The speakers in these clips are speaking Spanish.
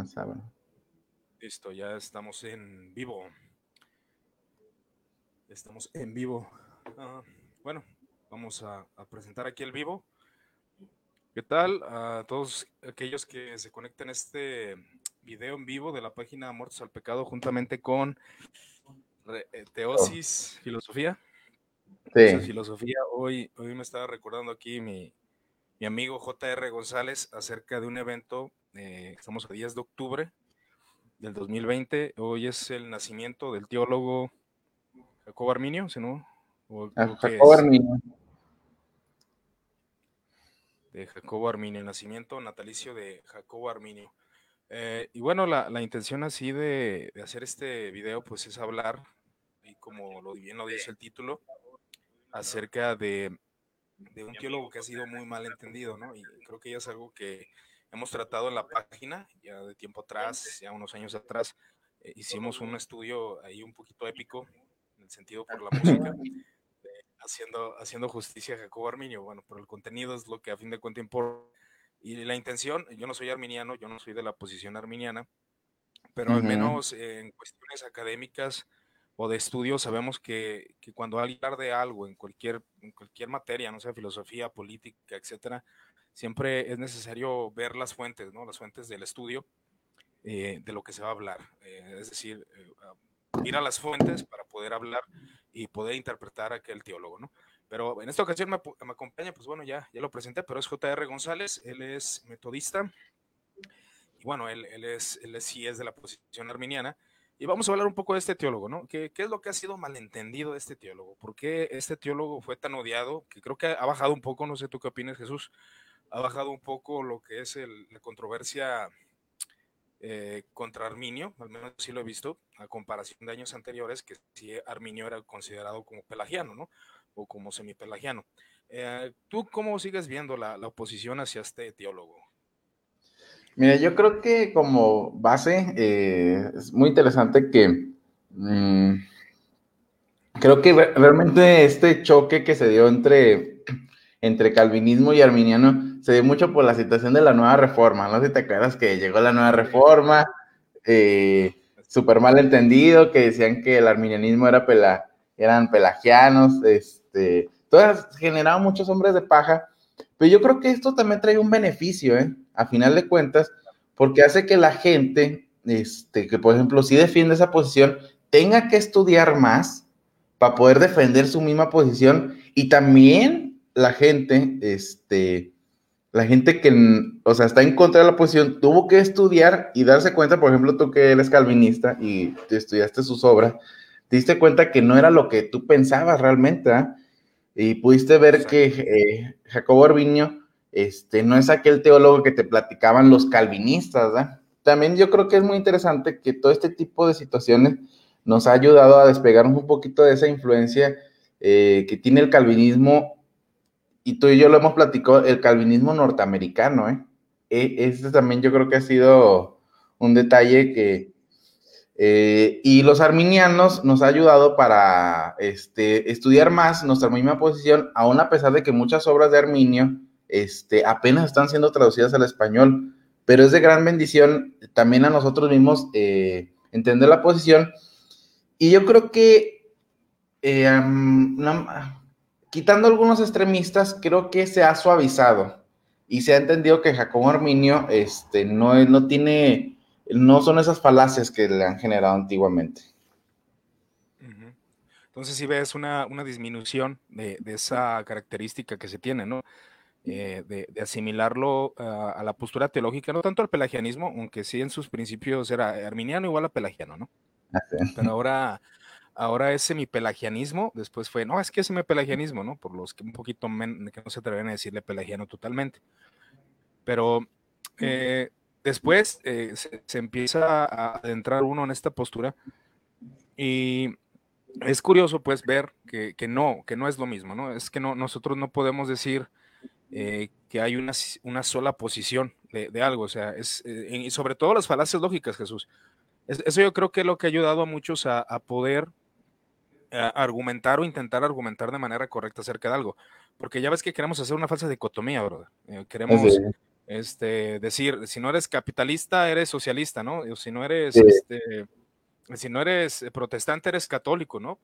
más. Listo, ya estamos en vivo. Estamos en vivo. Ah, bueno, vamos a, presentar aquí el vivo. ¿Qué tal a todos aquellos que se conecten a este video en vivo de la página Muertos al Pecado juntamente con eh, Teosis Filosofía? Sí. Filosofía. Hoy, hoy me estaba recordando aquí mi, mi amigo JR González acerca de un evento, eh, estamos a 10 de octubre del 2020, hoy es el nacimiento del teólogo Jacobo Arminio, ¿sí no? Ah, Jacobo Arminio. De Jacobo Arminio, el nacimiento natalicio de Jacobo Arminio. Eh, y bueno, la, intención así de, de, hacer este video, pues es hablar, y como lo bien lo dice el título, acerca de, un teólogo que ha sido muy mal entendido, ¿no? Y creo que ya es algo que hemos tratado en la página, ya de tiempo atrás, ya unos años atrás, eh, hicimos un estudio ahí un poquito épico, en el sentido por la música, haciendo, haciendo justicia a Jacobo Arminio, bueno, pero el contenido es lo que a fin de cuentas importa. Y la intención, yo no soy arminiano, yo no soy de la posición arminiana, pero al menos en cuestiones académicas, o de estudio, sabemos que, que cuando alguien habla de algo en cualquier, en cualquier materia, no sea filosofía, política, etcétera, siempre es necesario ver las fuentes, ¿no? Las fuentes del estudio eh, de lo que se va a hablar. Eh, es decir, eh, ir a las fuentes para poder hablar y poder interpretar a aquel teólogo, ¿no? Pero en esta ocasión me, me, acompaña, pues bueno, ya, ya lo presenté, pero es JR González, él es metodista y bueno, él, él, es, él sí es de la posición arminiana y vamos a hablar un poco de este teólogo, ¿no? ¿Qué, es lo que ha sido malentendido de este teólogo? ¿Por qué este teólogo fue tan odiado? Que creo que ha bajado un poco, no sé tú qué opinas, Jesús, ha bajado un poco lo que es la controversia eh, contra Arminio, al menos sí lo he visto, a comparación de años anteriores, que sí Arminio era considerado como pelagiano, ¿no? O como semipelagiano. Eh, ¿Tú cómo sigues viendo la oposición hacia este teólogo? Mira, yo creo que como base eh, es muy interesante que mm, creo que realmente este choque que se dio entre, entre calvinismo y arminiano se dio mucho por la situación de la nueva reforma. No sé si te acuerdas que llegó la nueva reforma, eh, súper mal entendido, que decían que el arminianismo era pela, eran pelagianos, este, todas generaban muchos hombres de paja. Pero yo creo que esto también trae un beneficio, ¿eh? a final de cuentas, porque hace que la gente, este, que por ejemplo, si defiende esa posición, tenga que estudiar más para poder defender su misma posición y también la gente, este, la gente que, o sea, está en contra de la posición, tuvo que estudiar y darse cuenta, por ejemplo, tú que eres calvinista y estudiaste sus obras, te diste cuenta que no era lo que tú pensabas realmente, ¿ah? Y pudiste ver que eh, Jacobo Orbiño este, no es aquel teólogo que te platicaban los calvinistas, También yo creo que es muy interesante que todo este tipo de situaciones nos ha ayudado a despegar un poquito de esa influencia eh, que tiene el calvinismo, y tú y yo lo hemos platicado, el calvinismo norteamericano, ¿eh? Este también yo creo que ha sido un detalle que, eh, y los arminianos nos ha ayudado para este, estudiar más nuestra misma posición, aún a pesar de que muchas obras de Arminio este, apenas están siendo traducidas al español, pero es de gran bendición también a nosotros mismos eh, entender la posición. Y yo creo que, eh, quitando algunos extremistas, creo que se ha suavizado y se ha entendido que Jacobo Arminio este, no, no tiene, no son esas falacias que le han generado antiguamente. Entonces si ves una, disminución de, de, esa característica que se tiene, ¿no? Eh, de, asimilarlo a, la postura teológica, no tanto al pelagianismo, aunque sí en sus principios era arminiano igual a pelagiano, ¿no? Pero ahora, ahora es semipelagianismo, después fue, no, es que es semipelagianismo, ¿no? Por los que un poquito que no se atreven a decirle pelagiano totalmente. Pero eh, después eh, se, empieza a adentrar uno en esta postura y es curioso pues ver que, que, no, que no es lo mismo, ¿no? Es que no, nosotros no podemos decir eh, que hay una, una sola posición de, algo, o sea, es, eh, y sobre todo las falacias lógicas, Jesús. eso yo creo que es lo que ha ayudado a muchos a, poder eh, argumentar o intentar argumentar de manera correcta acerca de algo, porque ya ves que queremos hacer una falsa dicotomía, ¿verdad? queremos este, decir, si no eres capitalista, eres socialista, ¿no? O si no eres, este, si no eres protestante, eres católico, ¿no?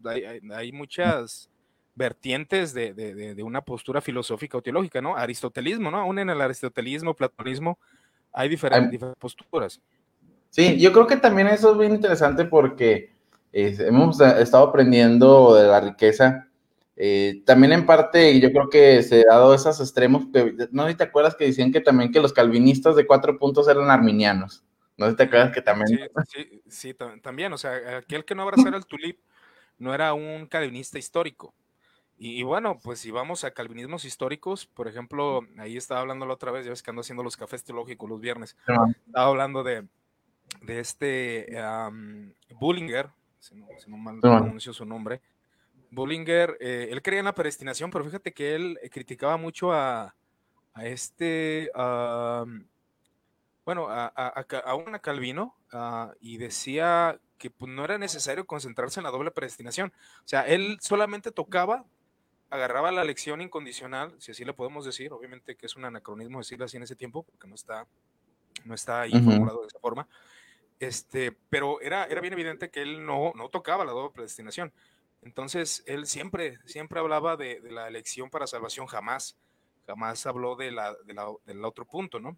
Hay, muchas vertientes de, una postura filosófica o teológica, ¿no? Aristotelismo, ¿no? Aún en el aristotelismo, platonismo, hay diferentes, posturas. Sí, yo creo que también eso es bien interesante porque hemos estado aprendiendo de la riqueza eh, también en parte, yo creo que se ha dado esos extremos, no sé si te acuerdas que decían que también que los calvinistas de cuatro puntos eran arminianos. No sé si te acuerdas que también. Sí, sí, también, o sea, aquel que no abrazara el tulip no era un calvinista histórico. Y, bueno, pues si vamos a calvinismos históricos, por ejemplo, ahí estaba hablando la otra vez, ya ves que ando haciendo los cafés teológicos los viernes, estaba hablando de, de este Bullinger, si no, mal pronuncio su nombre, Bullinger, eh, él creía en la predestinación, pero fíjate que él eh, criticaba mucho a, este, bueno, a, a, una Calvino ah, y decía que pues, no era necesario concentrarse en la doble predestinación. O sea, él solamente tocaba, agarraba la lección incondicional, si así le podemos decir, obviamente que es un anacronismo decirlo así en ese tiempo, porque no está, no está ahí formulado de esa forma. Este, pero era, era bien evidente que él no, no tocaba la doble predestinación. Entonces, él siempre, siempre hablaba de, la elección para salvación, jamás, jamás habló de la, del otro punto, ¿no?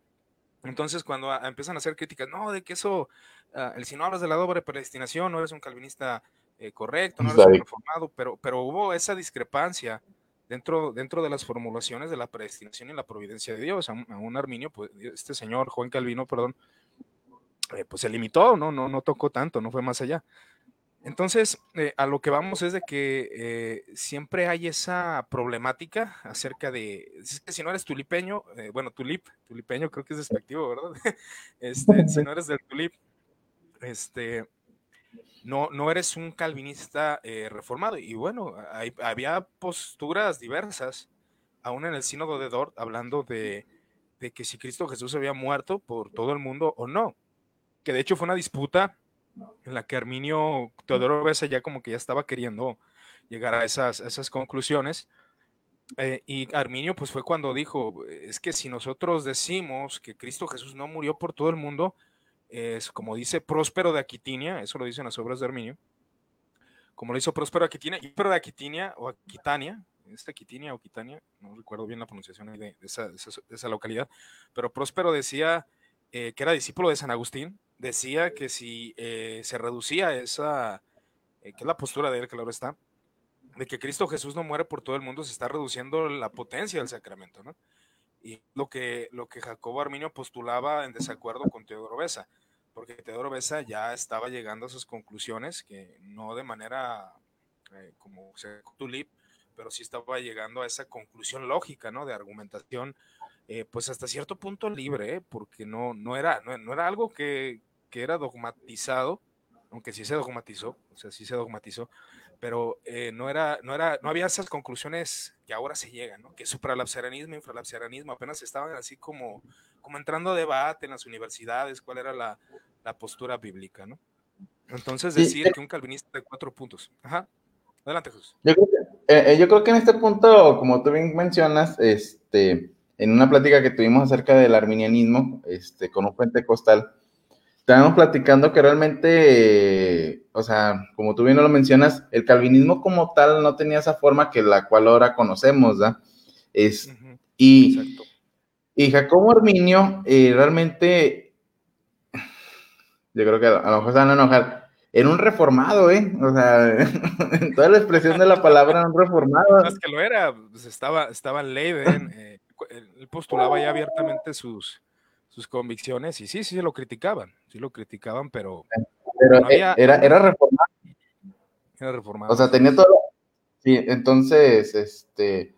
Entonces, cuando empiezan a hacer críticas, no, de que eso, ah, si no hablas de la doble predestinación, no eres un calvinista eh, correcto, no eres un reformado, pero, pero hubo esa discrepancia dentro, dentro de las formulaciones de la predestinación y la providencia de Dios. A un, Arminio, pues, este señor, Juan Calvino, perdón, eh, pues se limitó, ¿no? No, no tocó tanto, no fue más allá. Entonces, eh, a lo que vamos es de que eh, siempre hay esa problemática acerca de, si no eres tulipeño, bueno, tulip, tulipeño creo que es despectivo, ¿verdad? Este, si no eres del tulip, este, no, no eres un calvinista reformado. Y bueno, había posturas diversas, aún en el sínodo de Dort, hablando de, de que si Cristo Jesús había muerto por todo el mundo o no, que de hecho fue una disputa en la que Arminio Teodoro Besa ya como que ya estaba queriendo llegar a esas, esas conclusiones. Eh, y Arminio pues fue cuando dijo, es que si nosotros decimos que Cristo Jesús no murió por todo el mundo, es como dice Próspero de Aquitinia, eso lo dicen las obras de Arminio, como lo hizo Próspero de Aquitinia, y Próspero de Aquitinia o Aquitania, esta Aquitinia o Aquitania, no recuerdo bien la pronunciación de, esa, de esa, localidad, pero Próspero decía eh, que era discípulo de San Agustín, decía que si eh, se reducía esa, eh, que es la postura de él, claro está, de que Cristo Jesús no muere por todo el mundo, se está reduciendo la potencia del sacramento, ¿no? Y lo que, lo que Jacobo Arminio postulaba en desacuerdo con Teodoro Besa, porque Teodoro Besa ya estaba llegando a sus conclusiones, que no de manera eh, como se tulip, pero sí estaba llegando a esa conclusión lógica, ¿no? De argumentación, pues hasta cierto punto libre, porque no, no, era, no era algo que, que era dogmatizado, aunque sí se dogmatizó, o sea, sí se dogmatizó, pero eh, no, era, no, era, no había esas conclusiones que ahora se llegan, ¿no? Que supralapsarianismo, infralapsarianismo, apenas estaban así como, como entrando a debate en las universidades, cuál era la, la postura bíblica, ¿no? Entonces decir que un calvinista de cuatro puntos. Ajá. Adelante, Jesús. Yo creo, que, eh, eh, yo creo que en este punto, como tú bien mencionas, este, en una plática que tuvimos acerca del arminianismo, este, con un pentecostal, estábamos platicando que realmente, o sea, como tú bien lo mencionas, el calvinismo como tal no tenía esa forma que la cual ahora conocemos, ¿verdad? Es, y, y Jacobo Arminio eh, realmente, yo creo que a lo mejor se van a enojar, era un reformado, ¿eh? O sea, en toda la expresión de la palabra, un reformado. Más que lo era, pues estaba, estaba en Leiden, eh, él postulaba ya abiertamente sus sus convicciones y sí, sí lo criticaban, sí lo criticaban, pero... Pero era, era reformado. Era reformado. O sea, tenía todo... Sí, entonces, este,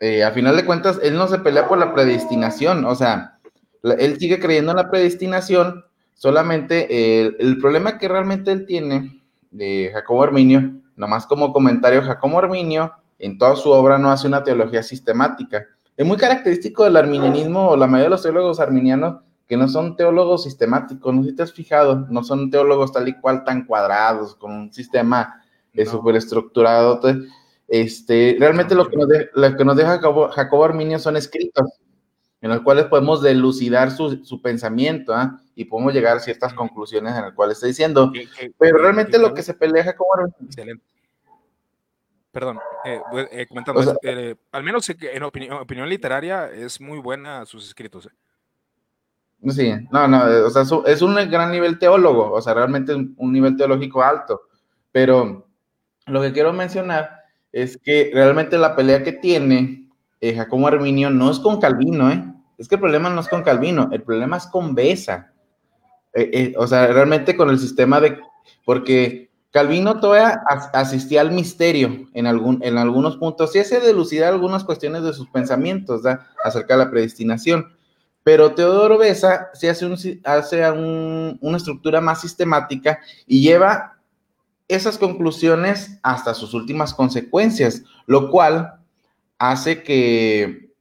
eh, a final de cuentas, él no se pelea por la predestinación, o sea, él sigue creyendo en la predestinación, solamente el, problema que realmente él tiene de Jacobo Arminio, nomás como comentario, Jacobo Arminio en toda su obra no hace una teología sistemática. Es muy característico del arminianismo, o la mayoría de los teólogos arminianos, que no son teólogos sistemáticos, no sé si te has fijado, no son teólogos tal y cual tan cuadrados, con un sistema eh, súper estructurado. Este, realmente lo que nos, lo que nos deja Jacobo, Arminio son escritos. en los cuales podemos delucidar su, pensamiento ¿ah? y podemos llegar a ciertas conclusiones en las cuales está diciendo. Pero realmente lo que se pelea como... Excelente. Perdón, eh, eh comentando, eh, al menos en opinión, opinión, literaria es muy buena sus escritos. ¿eh? Sí, no, no, o sea, es un gran nivel teólogo, o sea, realmente un nivel teológico alto, pero lo que quiero mencionar es que realmente la pelea que tiene Jacobo Arminio no es con Calvino, ¿eh? Es que el problema no es con Calvino, el problema es con Besa. Eh, eh, o sea, realmente con el sistema de... Porque Calvino todavía asistía al misterio en, algún, en algunos puntos y hace delucidar algunas cuestiones de sus pensamientos acerca de la predestinación. Pero Teodoro Besa se hace, un, hace una estructura más sistemática y lleva esas conclusiones hasta sus últimas consecuencias, lo cual hace que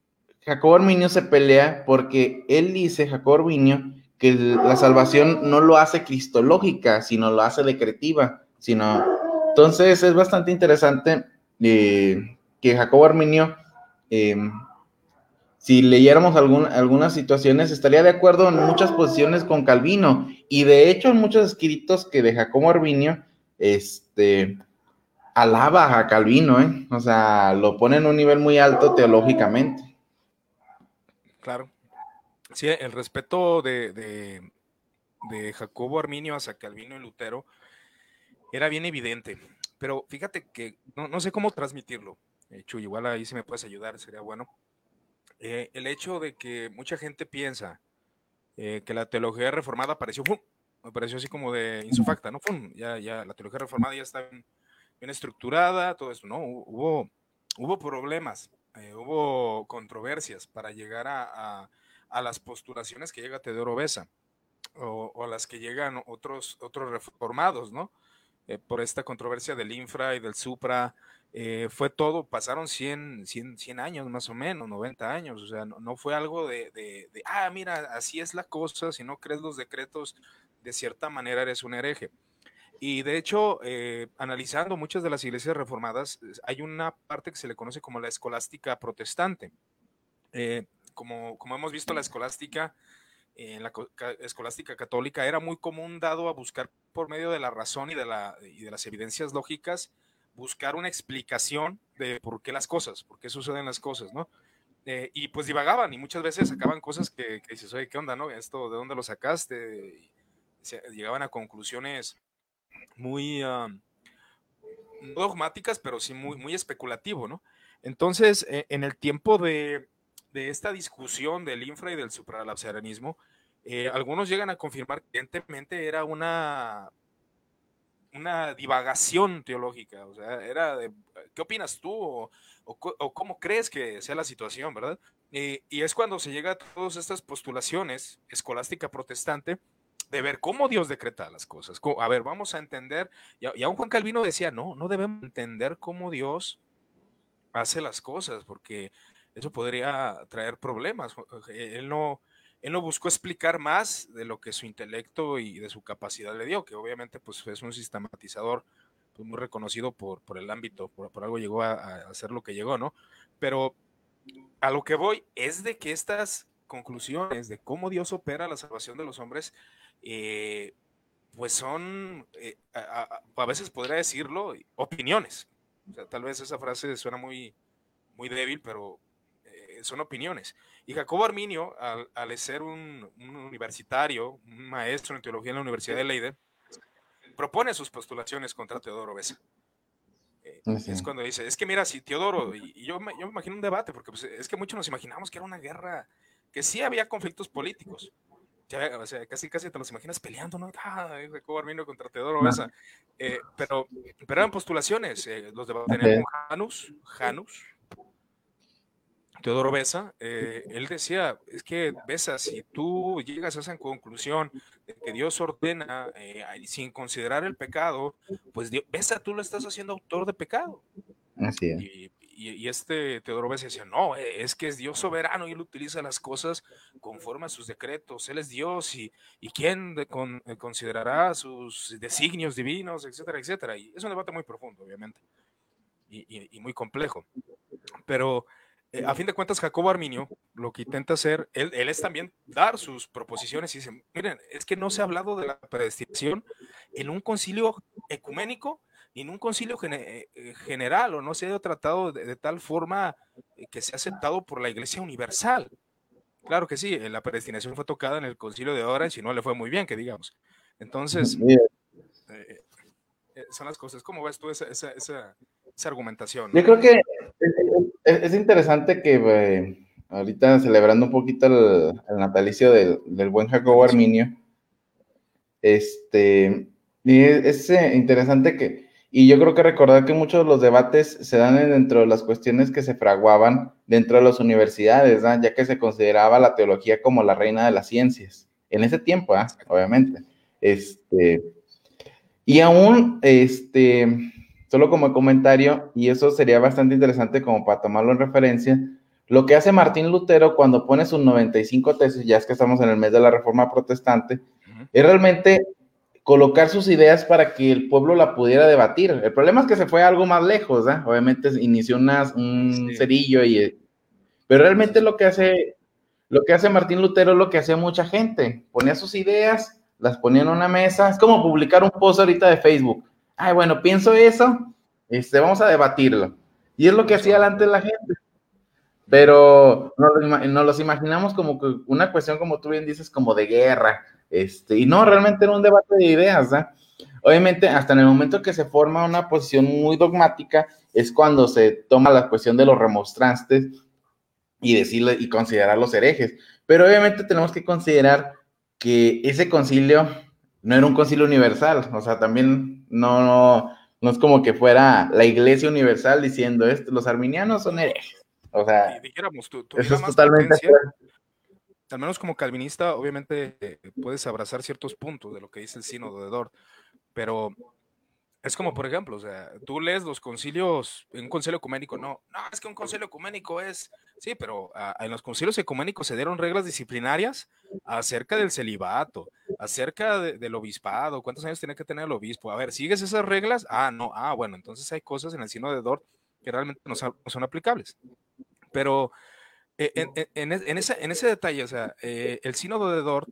Jacobo Arminio se pelea porque él dice, Jacobo Arminio, que la salvación no lo hace cristológica, sino lo hace decretiva, sino... Entonces es bastante interesante eh, que Jacobo Arminio, em, si leyéramos algunas situaciones, estaría de acuerdo en muchas posiciones con Calvino, y de hecho en muchos escritos que de Jacobo Arminio, este, alaba a Calvino, ¿eh? o sea, lo pone en un nivel muy alto teológicamente. Claro. Sí, el respeto de, de, Jacobo Arminio hacia Calvino y Lutero era bien evidente, pero fíjate que no, sé cómo transmitirlo. Eh, Chuy, igual ahí si me puedes ayudar, sería bueno. Eh, el hecho de que mucha gente piensa eh, que la teología reformada apareció, ¡fum! así como de insufacta, ¿no? Ya, ya, la teología reformada ya está bien, estructurada, todo eso, ¿no? Hubo, hubo problemas eh, hubo controversias para llegar a, las postulaciones que llega Teodoro Besa o, a las que llegan otros, otros reformados, ¿no? Eh, por esta controversia del infra y del supra, eh, fue todo, pasaron 100, 100, años más o menos, 90 años, o sea, no, fue algo de, de, ah, mira, así es la cosa, si no crees los decretos, de cierta manera eres un hereje. Y de hecho, eh, analizando muchas de las iglesias reformadas, hay una parte que se le conoce como la escolástica protestante. Eh, como, como hemos visto, la escolástica, en la escolástica católica, era muy común dado a buscar por medio de la razón y de, la, y de las evidencias lógicas, buscar una explicación de por qué las cosas, por qué suceden las cosas, ¿no? Eh, y pues divagaban y muchas veces sacaban cosas que, que, dices, oye, ¿qué onda, no? Esto, ¿de dónde lo sacaste? llegaban a conclusiones muy dogmáticas, pero sí muy, muy especulativo, ¿no? Entonces, e, en el tiempo de, esta discusión del infra y del supralapsarianismo, eh, algunos llegan a confirmar que evidentemente era una, una divagación teológica, o sea, era de, ¿qué opinas tú? O, cómo crees que sea la situación, ¿verdad? Eh, y es cuando se llega a todas estas postulaciones escolástica protestante, de ver cómo Dios decreta las cosas. A ver, vamos a entender, y, aún Juan Calvino decía, no, no debemos entender cómo Dios hace las cosas, porque eso podría traer problemas. Él no, él no buscó explicar más de lo que su intelecto y de su capacidad le dio, que obviamente pues es un sistematizador pues, muy reconocido por, por el ámbito, por, algo llegó a, a hacer lo que llegó, ¿no? Pero a lo que voy es de que estas conclusiones de cómo Dios opera la salvación de los hombres eh, pues son, eh, a, veces podría decirlo, opiniones. tal vez esa frase suena muy, muy débil, pero son opiniones. Y Jacobo Arminio, al, ser un, universitario, un maestro en teología en la Universidad de Leiden, propone sus postulaciones contra Teodoro Besa. Es cuando dice, es que mira, si Teodoro, y, yo, me, yo, me imagino un debate, porque pues, es que muchos nos imaginamos que era una guerra, que sí había conflictos políticos, o sea, casi casi te los imaginas peleando, ¿no? Ah, Jacobo Arminio contra Teodoro Besa. Eh, pero, pero eran postulaciones, eh, los debates con Janus, Janus, Teodoro Besa, eh, él decía, es que Besa, si tú llegas a esa conclusión de que Dios ordena sin considerar el pecado, pues Besa, tú lo estás haciendo autor de pecado. Así es y, este Teodoro Besa decía, no, e, es que es Dios soberano y él utiliza las cosas conforme a sus decretos, él es Dios y, y quién eh, considerará sus designios divinos, etcétera, etcétera. Y es un debate muy profundo, obviamente, y, muy complejo. Pero eh, a fin de cuentas, Jacobo Arminio lo que intenta hacer, él, es también dar sus proposiciones y dice, miren, es que no se ha hablado de la predestinación en un concilio ecuménico ni en un concilio eh, eh, general o no se ha tratado de, tal forma que sea aceptado por la Iglesia Universal. Claro que sí, la predestinación fue tocada en el concilio de Orange y no le fue muy bien, que digamos. Entonces, son las cosas. ¿Cómo ves tú esa, argumentación? Yo creo que es, interesante que eh, ahorita celebrando un poquito el, natalicio del, buen Jacobo Arminio, este, y es, eh, interesante que, y yo creo que recordar que muchos de los debates se dan dentro de las cuestiones que se fraguaban dentro de las universidades, ya que se consideraba la teología como la reina de las ciencias, en ese tiempo, ¿ah? obviamente. Este, y aún, este, solo como comentario, y eso sería bastante interesante como para tomarlo en referencia, lo que hace Martín Lutero cuando pone sus 95 tesis, ya es que estamos en el mes de la Reforma Protestante, es realmente colocar sus ideas para que el pueblo la pudiera debatir. El problema es que se fue algo más lejos, ¿eh? Obviamente inició un cerillo y... Pero realmente lo que hace, lo que hace Martín Lutero es lo que hacía mucha gente. Ponía sus ideas, las ponía en una mesa. Es como publicar un post ahorita de Facebook ay, bueno, pienso eso, este, vamos a debatirlo. Y es lo que hacía de la gente. Pero nos, no los imaginamos como que una cuestión, como tú bien dices, como de guerra. Este, y no, realmente era un debate de ideas. Obviamente, hasta en el momento que se forma una posición muy dogmática, es cuando se toma la cuestión de los remostrantes y y considerar los herejes. Pero obviamente tenemos que considerar que ese concilio no era un concilio universal, o sea, también no, no, no es como que fuera la iglesia universal diciendo esto, los arminianos son herejes. O sea, dijéramos, tú, eso es totalmente al menos como calvinista, obviamente eh, puedes abrazar ciertos puntos de lo que dice el sínodo de Dort, pero es como, por ejemplo, o sea, tú lees los concilios, un concilio ecuménico, no, no, es que un concilio ecuménico es, sí, pero ah, en los concilios ecuménicos se dieron reglas disciplinarias acerca del celibato, acerca del obispado, cuántos años tiene que tener el obispo. A ver, ¿sigues esas reglas? Ah, no, ah, bueno, entonces hay cosas en el sino de Dort que realmente no son, aplicables. Pero eh, en, ese, en, ese, detalle, o sea, eh, el sínodo de Dort,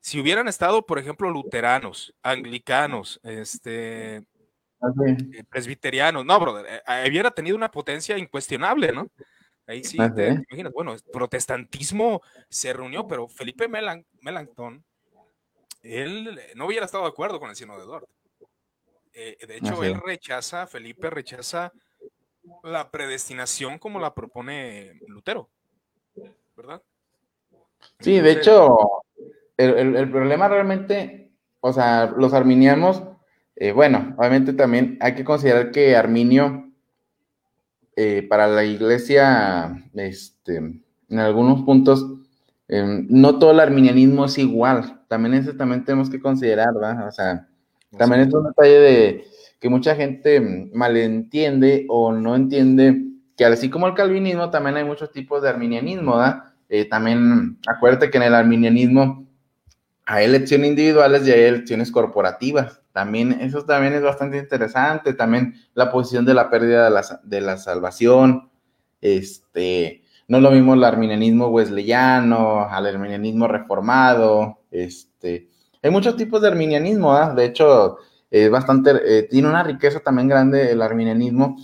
si hubieran estado, por ejemplo, luteranos, anglicanos, este, eh, presbiterianos, no, brother, eh, hubiera tenido una potencia incuestionable, ¿no? Ahí sí, te, imaginas, bueno, protestantismo se reunió, pero Felipe Melan, Melanchthon, él no hubiera estado de acuerdo con el sino de Dort. Eh, de hecho, él rechaza, Felipe rechaza la predestinación como la propone Lutero, ¿verdad? Sí, de hecho, el, el, problema realmente, o sea, los arminianos eh, bueno, obviamente también hay que considerar que Arminio, eh, para la iglesia, este, en algunos puntos, em, no todo el arminianismo es igual. También eso también tenemos que considerar, ¿verdad? O sea, también es un detalle de que mucha gente malentiende o no entiende que así como el calvinismo, también hay muchos tipos de arminianismo, ¿verdad? Eh, también acuérdate que en el arminianismo hay elecciones individuales y hay elecciones corporativas. También, eso también es bastante interesante. También la posición de la pérdida de la, de la salvación. Este, no lo mismo el arminianismo wesleyano, al arminianismo reformado. Este, hay muchos tipos de arminianismo, ¿ah? de hecho, es bastante, eh, tiene una riqueza también grande el arminianismo.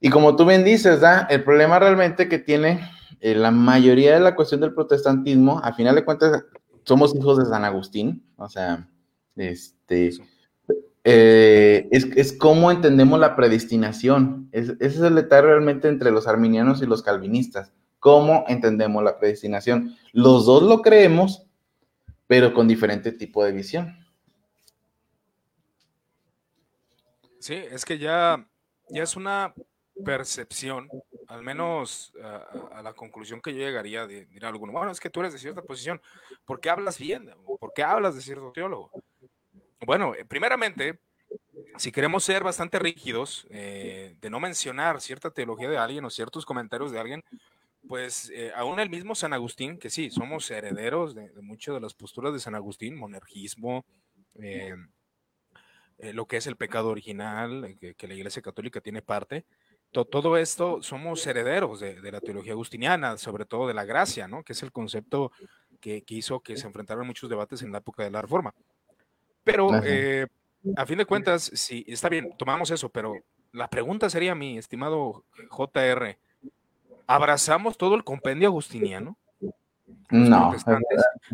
Y como tú bien dices, ¿da? el problema realmente que tiene eh, la mayoría de la cuestión del protestantismo, a final de cuentas, somos hijos de San Agustín, o sea, este, eh, es, es cómo entendemos la predestinación. ese es el detalle realmente entre los arminianos y los calvinistas. ¿Cómo entendemos la predestinación? Los dos lo creemos, pero con diferente tipo de visión. Sí, es que ya, ya es una percepción, al menos a, la conclusión que yo llegaría de mirar alguno, bueno, es que tú eres de cierta posición, ¿por qué hablas bien? ¿Por qué hablas de cierto teólogo? Bueno, eh, primeramente, si queremos ser bastante rígidos, eh, de no mencionar cierta teología de alguien o ciertos comentarios de alguien, pues eh, aún el mismo San Agustín, que sí, somos herederos de, muchas de las posturas de San Agustín, monergismo, lo que es el pecado original, que, que la Iglesia Católica tiene parte, todo esto somos herederos de, la teología agustiniana, sobre todo de la gracia, ¿no? Que es el concepto que, hizo que se enfrentaran muchos debates en la época de la Reforma. Pero, eh, a fin de cuentas, sí, está bien, tomamos eso, pero la pregunta sería, mi estimado JR, ¿abrazamos todo el compendio agustiniano? No.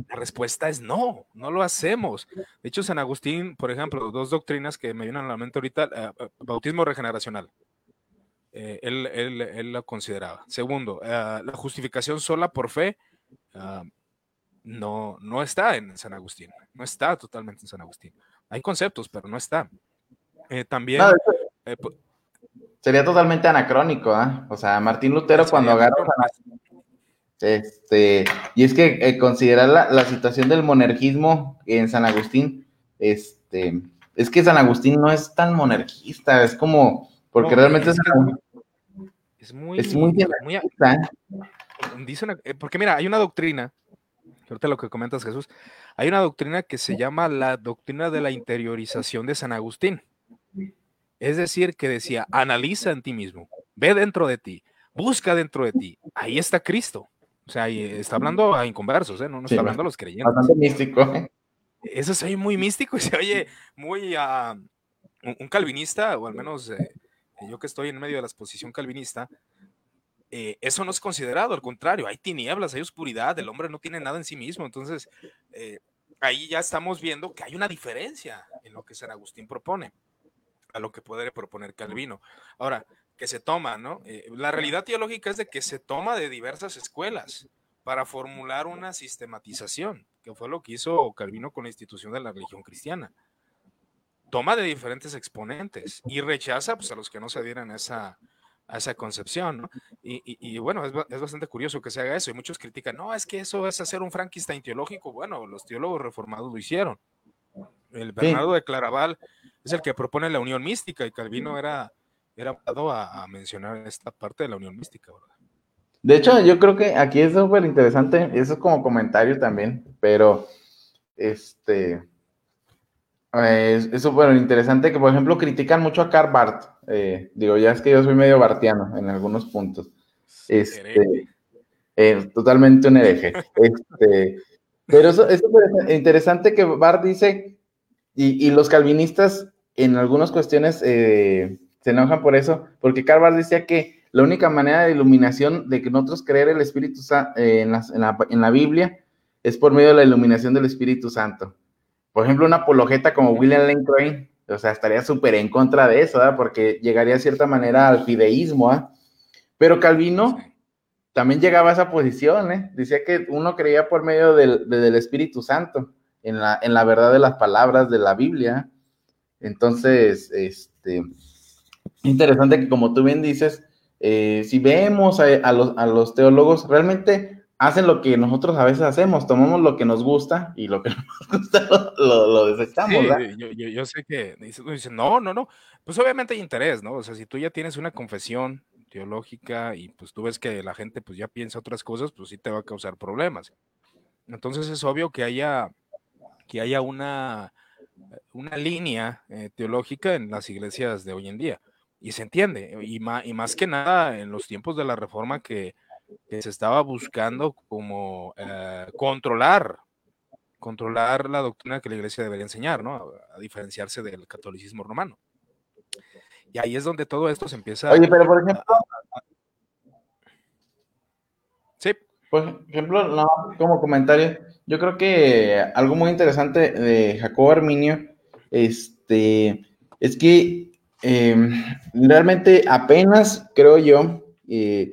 La respuesta es no, no lo hacemos. De hecho, San Agustín, por ejemplo, dos doctrinas que me vienen a la mente ahorita, eh, eh, bautismo regeneracional. Eh, él, él, lo consideraba. Segundo, la justificación sola por fe ah, no, no está en San Agustín, no está totalmente en San Agustín. Hay conceptos, pero no está. también... sería totalmente anacrónico, ¿ah? O sea, Martín Lutero cuando agarra este, y es que eh, considerar la, situación del monergismo en San Agustín, este, es que San Agustín no es tan monarquista, es como, porque realmente es, es, muy, es muy, eh, porque mira, hay una doctrina, ahorita lo que comentas Jesús, hay una doctrina que se llama la doctrina de la interiorización de San Agustín. Es decir, que decía, analiza en ti mismo, ve dentro de ti, busca dentro de ti, ahí está Cristo. O sea, está hablando a inconversos, ¿eh? no, no está hablando a los creyentes. Bastante místico. ¿eh? Eso se oye muy místico y se oye muy a un, calvinista, o al menos eh, yo que estoy en medio de la exposición calvinista, eh, eso no es considerado, al contrario, hay tinieblas, hay oscuridad, el hombre no tiene nada en sí mismo. Entonces, ahí ya estamos viendo que hay una diferencia en lo que San Agustín propone a lo que puede proponer Calvino. Ahora, que se toma, ¿no? Eh, la realidad teológica es de que se toma de diversas escuelas para formular una sistematización, que fue lo que hizo Calvino con la institución de la religión cristiana. Toma de diferentes exponentes y rechaza pues, a los que no se adhieren a esa, a esa concepción, ¿no? Y, bueno, es, es, bastante curioso que se haga eso y muchos critican, no, es que eso es hacer un Frankenstein teológico. Bueno, los teólogos reformados lo hicieron. El Bernardo de Claraval es el que propone la unión mística y Calvino era era dado a, mencionar esta parte de la unión mística, ¿verdad? De hecho, yo creo que aquí es súper interesante, eso es como comentario también, pero este es súper interesante que, por ejemplo, critican mucho a Karl Barth. Eh, digo, ya es que yo soy medio bartiano en algunos puntos. Este, eh, totalmente un hereje. Este, pero eso, es súper interesante que Barth dice, y, y, los calvinistas en algunas cuestiones eh, se enojan por eso, porque Carval decía que la única manera de iluminación de que nosotros creer el Espíritu Santo eh, en, la, Biblia es por medio de la iluminación del Espíritu Santo. Por ejemplo, una apologeta como William Lane Craig, o sea, estaría súper en contra de eso, ¿verdad? porque llegaría de cierta manera al fideísmo. Pero Calvino también llegaba a esa posición, ¿eh? decía que uno creía por medio del, del Espíritu Santo, en la, en la verdad de las palabras de la Biblia. Entonces, este interesante que como tú bien dices, eh, si vemos a, los, teólogos, realmente hacen lo que nosotros a veces hacemos, tomamos lo que nos gusta y lo que nos gusta lo, desechamos. yo, sé que dicen, no, no, no, pues obviamente hay interés, ¿no? O sea, si tú ya tienes una confesión teológica y pues tú ves que la gente pues ya piensa otras cosas, pues sí te va a causar problemas. Entonces es obvio que haya, que haya una, una línea eh, teológica en las iglesias de hoy en día y se entiende, y más, y más que nada en los tiempos de la reforma que, se estaba buscando como eh, controlar, controlar la doctrina que la iglesia debería enseñar, ¿no? A, diferenciarse del catolicismo romano. Y ahí es donde todo esto se empieza Oye, pero por ejemplo... sí. Por ejemplo, no, como comentario, yo creo que algo muy interesante de Jacobo Arminio, este, es que Em, realmente apenas creo yo eh,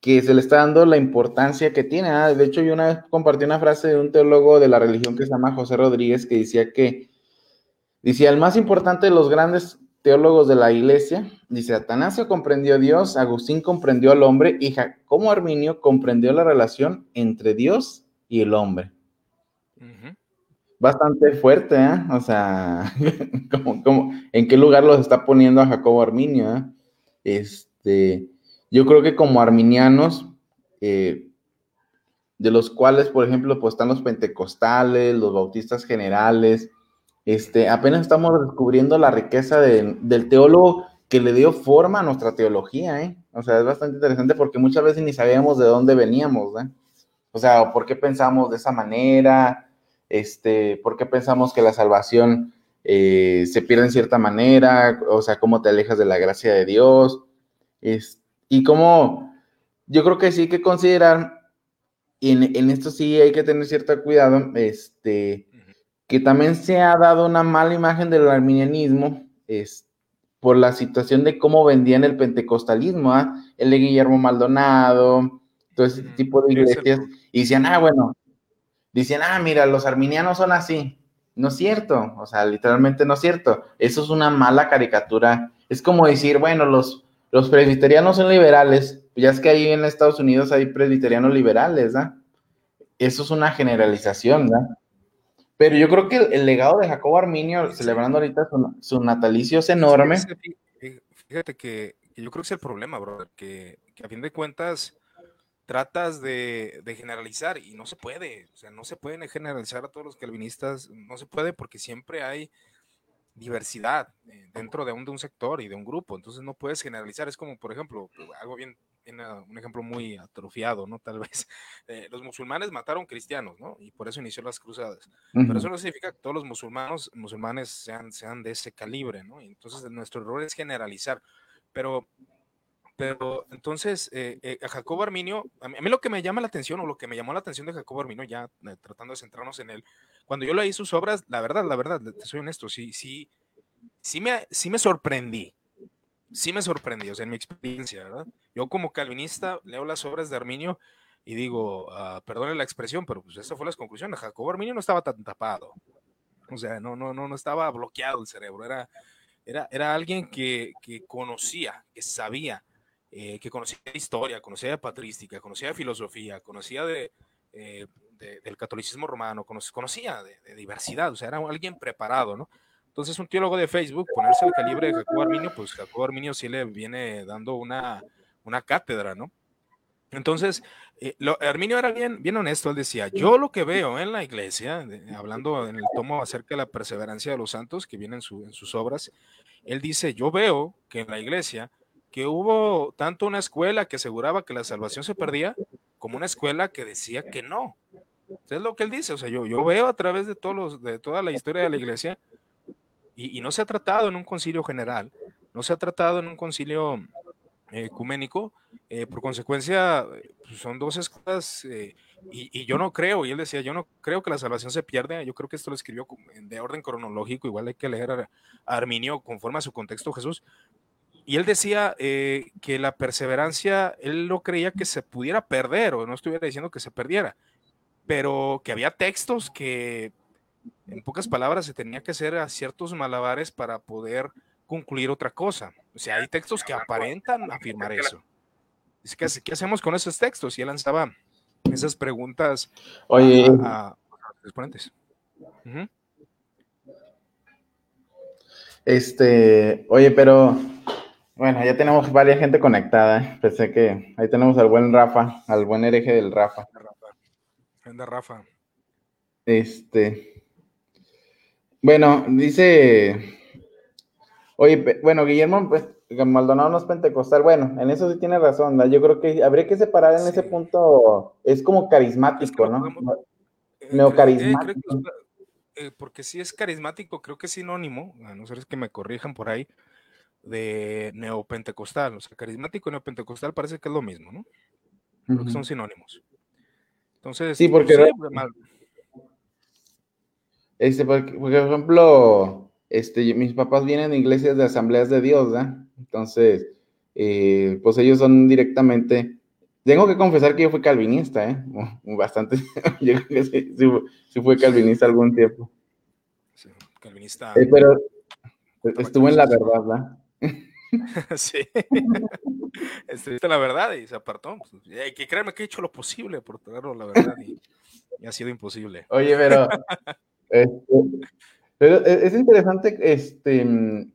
que se le está dando la importancia que tiene. ¿ah? De hecho, yo una vez compartí una frase de un teólogo de la religión que se llama José Rodríguez que decía que, decía, el más importante de los grandes teólogos de la iglesia, dice, Atanasio comprendió a Dios, Agustín comprendió al hombre y Jacobo Arminio comprendió la relación entre Dios y el hombre bastante fuerte, ¿eh? O sea, como, ¿en qué lugar los está poniendo a Jacobo Arminio? ¿eh? Este, yo creo que como arminianos, eh, de los cuales, por ejemplo, pues están los pentecostales, los bautistas generales, este, apenas estamos descubriendo la riqueza del teólogo que le dio forma a nuestra teología, ¿eh? O sea, es bastante interesante porque muchas veces ni sabíamos de dónde veníamos, ¿eh? O sea, ¿por qué pensamos de esa manera? Este, ¿por qué pensamos que la salvación eh, se pierde en cierta manera? O sea, ¿cómo te alejas de la gracia de Dios? Y cómo, yo creo que sí hay que considerar, y en, en esto sí hay que tener cierto cuidado, este, que también se ha dado una mala imagen del arminianismo, este, por la situación de cómo vendían el pentecostalismo, ¿ah? el de Guillermo Maldonado, todo ese tipo de iglesias, y decían, ah, bueno, dicen, ah, mira, los arminianos son así. No es cierto, o sea, literalmente no es cierto. Eso es una mala caricatura. Es como decir, bueno, los, los presbiterianos son liberales, ya es que ahí en Estados Unidos hay presbiterianos liberales, ¿ah? Eso es una generalización, ¿verdad? Pero yo creo que el, legado de Jacobo Arminio, celebrando ahorita su, natalicio, es enorme. Fíjate que, yo creo que es el problema, brother, que, a fin de cuentas tratas de, generalizar y no se puede, o sea, no se pueden generalizar a todos los calvinistas, no se puede porque siempre hay diversidad eh, dentro de un, de un sector y de un grupo, entonces no puedes generalizar, es como, por ejemplo, algo bien un ejemplo muy atrofiado, ¿no? Tal vez. Eh, los musulmanes mataron cristianos, ¿no? Y por eso inició las cruzadas. Pero eso no significa que todos los musulmanes, musulmanes sean, sean de ese calibre, ¿no? Y entonces nuestro error es generalizar. Pero, pero entonces, eh, eh, a Jacobo Arminio, a mí, lo que me llama la atención, o lo que me llamó la atención de Jacobo Arminio, ya tratando de centrarnos en él, cuando yo leí sus obras, la verdad, la verdad, te soy honesto, sí, sí, sí me, sí me sorprendí sí me sorprendió, o sea, en mi experiencia, ¿verdad? Yo como calvinista leo las obras de Arminio y digo, uh, perdone la expresión, pero pues esa fue la conclusión. Jacobo Arminio no estaba tan tapado. O sea, no, no, no, no estaba bloqueado el cerebro. Era, era, era alguien que, que conocía, que sabía, eh, que conocía de historia, conocía de patrística, conocía de filosofía, conocía de, eh, del catolicismo romano, conocía de, de, diversidad, o sea, era alguien preparado, ¿no? Entonces, un teólogo de Facebook, ponerse al calibre de Jacobo Arminio, pues Jacobo Arminio sí le viene dando una, una cátedra, ¿no? Entonces, eh, lo, Arminio era bien, bien honesto, él decía, yo lo que veo en la iglesia, hablando en el tomo acerca de la perseverancia de los santos que viene en, su, en sus obras, él dice, yo veo que en la iglesia que hubo tanto una escuela que aseguraba que la salvación se perdía, como una escuela que decía que no. Es lo que él dice, o sea, yo, yo veo a través de, todos los, de toda la historia de la iglesia y, no se ha tratado en un concilio general, no se ha tratado en un concilio eh, ecuménico, eh, por consecuencia, pues, son dos escuelas, eh, y, yo no creo, y él decía, yo no creo que la salvación se pierda, yo creo que esto lo escribió de orden cronológico, igual hay que leer a, Arminio conforme a su contexto Jesús, y él decía que la perseverancia, él no creía que se pudiera perder, o no estuviera diciendo que se perdiera, pero que había textos que en pocas palabras, se tenía que hacer a ciertos malabares para poder concluir otra cosa. O sea, hay textos que aparentan afirmar eso. ¿Qué, ¿Qué hacemos con esos textos? Y él lanzaba esas preguntas Oye, a, los ponentes. Este, oye, pero bueno, ya tenemos varias gente conectada. ¿eh? Pensé que ahí tenemos al buen Rafa, al buen hereje del Rafa. Anda, Rafa. Este, bueno, dice, oye, bueno, Guillermo pues, Maldonado no es pentecostal. Bueno, en eso sí tiene razón. Yo creo que habría que separar en ese punto. Es como carismático, ¿no? Eh, Neocarismático. Eh, porque sí es carismático, creo que es sinónimo, a no ser que me corrijan por ahí, de neopentecostal. O sea, carismático y neopentecostal parece que es lo mismo, ¿no? Creo que son sinónimos. Entonces, sí, porque este, por, ejemplo, este, mis papás vienen de iglesias de asambleas de Dios, ¿verdad? Entonces, eh, pues ellos son directamente. Tengo que confesar que yo fui calvinista, ¿eh? Bastante. yo creo que sí, sí, fui calvinista algún tiempo. Sí, calvinista. Eh, pero estuvo en la verdad, ¿verdad? sí. Estuviste la verdad y se apartó. Hay que creerme que he hecho lo posible por traerlo la verdad y, y ha sido imposible. Oye, pero este, pero e, es interesante este,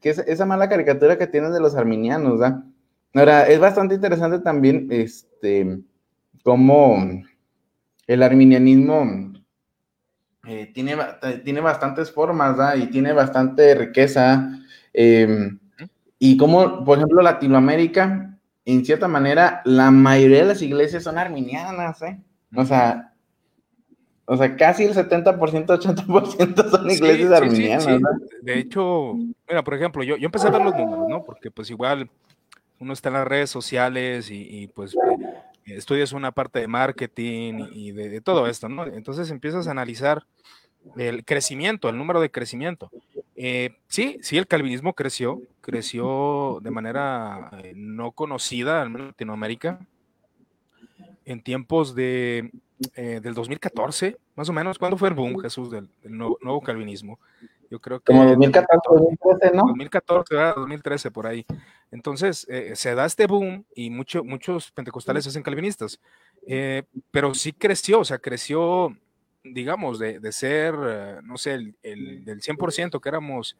que esa mala caricatura que tienen de los arminianos, ¿verdad? Ahora, es bastante interesante también este, cómo el arminianismo eh, tiene, tiene bastantes formas, ¿verdad? Y tiene bastante riqueza. Em, y como, por ejemplo, Latinoamérica, en cierta manera, la mayoría de las iglesias son arminianas, ¿eh? O sea, o sea, casi el 70%, 80% son iglesias arminianas. de hecho, mira, por ejemplo, yo, yo empecé a ver los números, ¿no? Porque pues igual uno está en las redes sociales y, pues eh, estudias una parte de marketing y de, todo esto, ¿no? Entonces empiezas a analizar el crecimiento, el número de crecimiento. Eh, sí, sí, el calvinismo creció, creció de manera eh, no conocida, al menos en Latinoamérica, en tiempos de, eh, del 2014, más o menos. ¿Cuándo fue el boom, Jesús, del, nuevo, calvinismo? Yo creo que... Como 2014, 2013, ¿no? 2014, 2013, por ahí. Entonces, se da este boom y mucho, muchos pentecostales se hacen calvinistas. pero sí creció, o sea, creció digamos, de, de ser, eh, no sé, el, el del 100% que éramos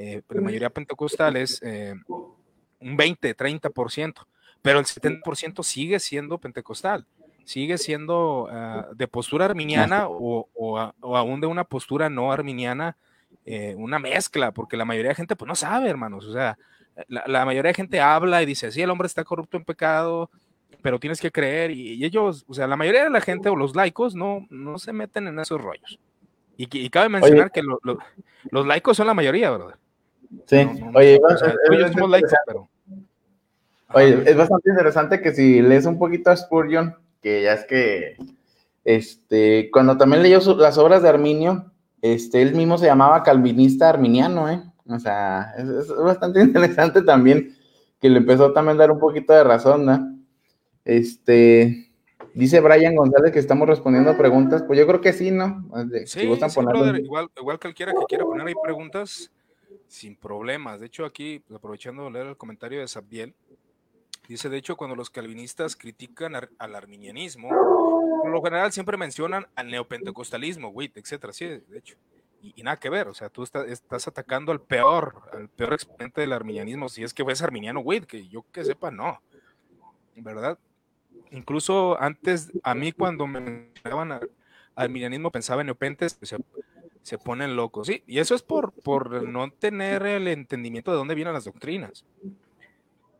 eh, la mayoría pentecostales, eh, un 20, 30%, pero el 70% sigue siendo pentecostal, sigue siendo uh, de postura arminiana o, o, o, aún de una postura no arminiana, eh, una mezcla, porque la mayoría de gente pues no sabe, hermanos, o sea, la, la mayoría de gente habla y dice, sí, el hombre está corrupto en pecado, pero tienes que creer y, ellos, o sea, la mayoría de la gente o los laicos no, no se meten en esos rollos. Y, y cabe mencionar que los laicos son la mayoría, ¿verdad? Sí, oye, es, somos laicos, pero... Oye, es bastante interesante que si lees un poquito a Spurgeon, que ya es que, este, cuando también leyó las obras de Arminio, este, él mismo se llamaba calvinista arminiano, ¿eh? O sea, es, es bastante interesante también que le empezó también a dar un poquito de razón, ¿no? Este, dice Brian González que estamos respondiendo a preguntas. Pues yo creo que sí, ¿no? Sí, igual, igual cualquiera que quiera poner ahí preguntas, sin problemas. De hecho, aquí, pues, aprovechando de leer el comentario de Sabdiel, dice, de hecho, cuando los calvinistas critican al arminianismo, por lo general siempre mencionan al neopentecostalismo, WIT, etcétera. Sí, de hecho. Y, nada que ver, o sea, tú estás, atacando al peor, al peor exponente del arminianismo, si es que fuese arminiano WIT, que yo que sepa, no, ¿verdad? Incluso antes, a mí cuando me daban al mirianismo pensaba en neopentes, pues, se, se, ponen locos, ¿sí? Y eso es por, por no tener el entendimiento de dónde vienen las doctrinas.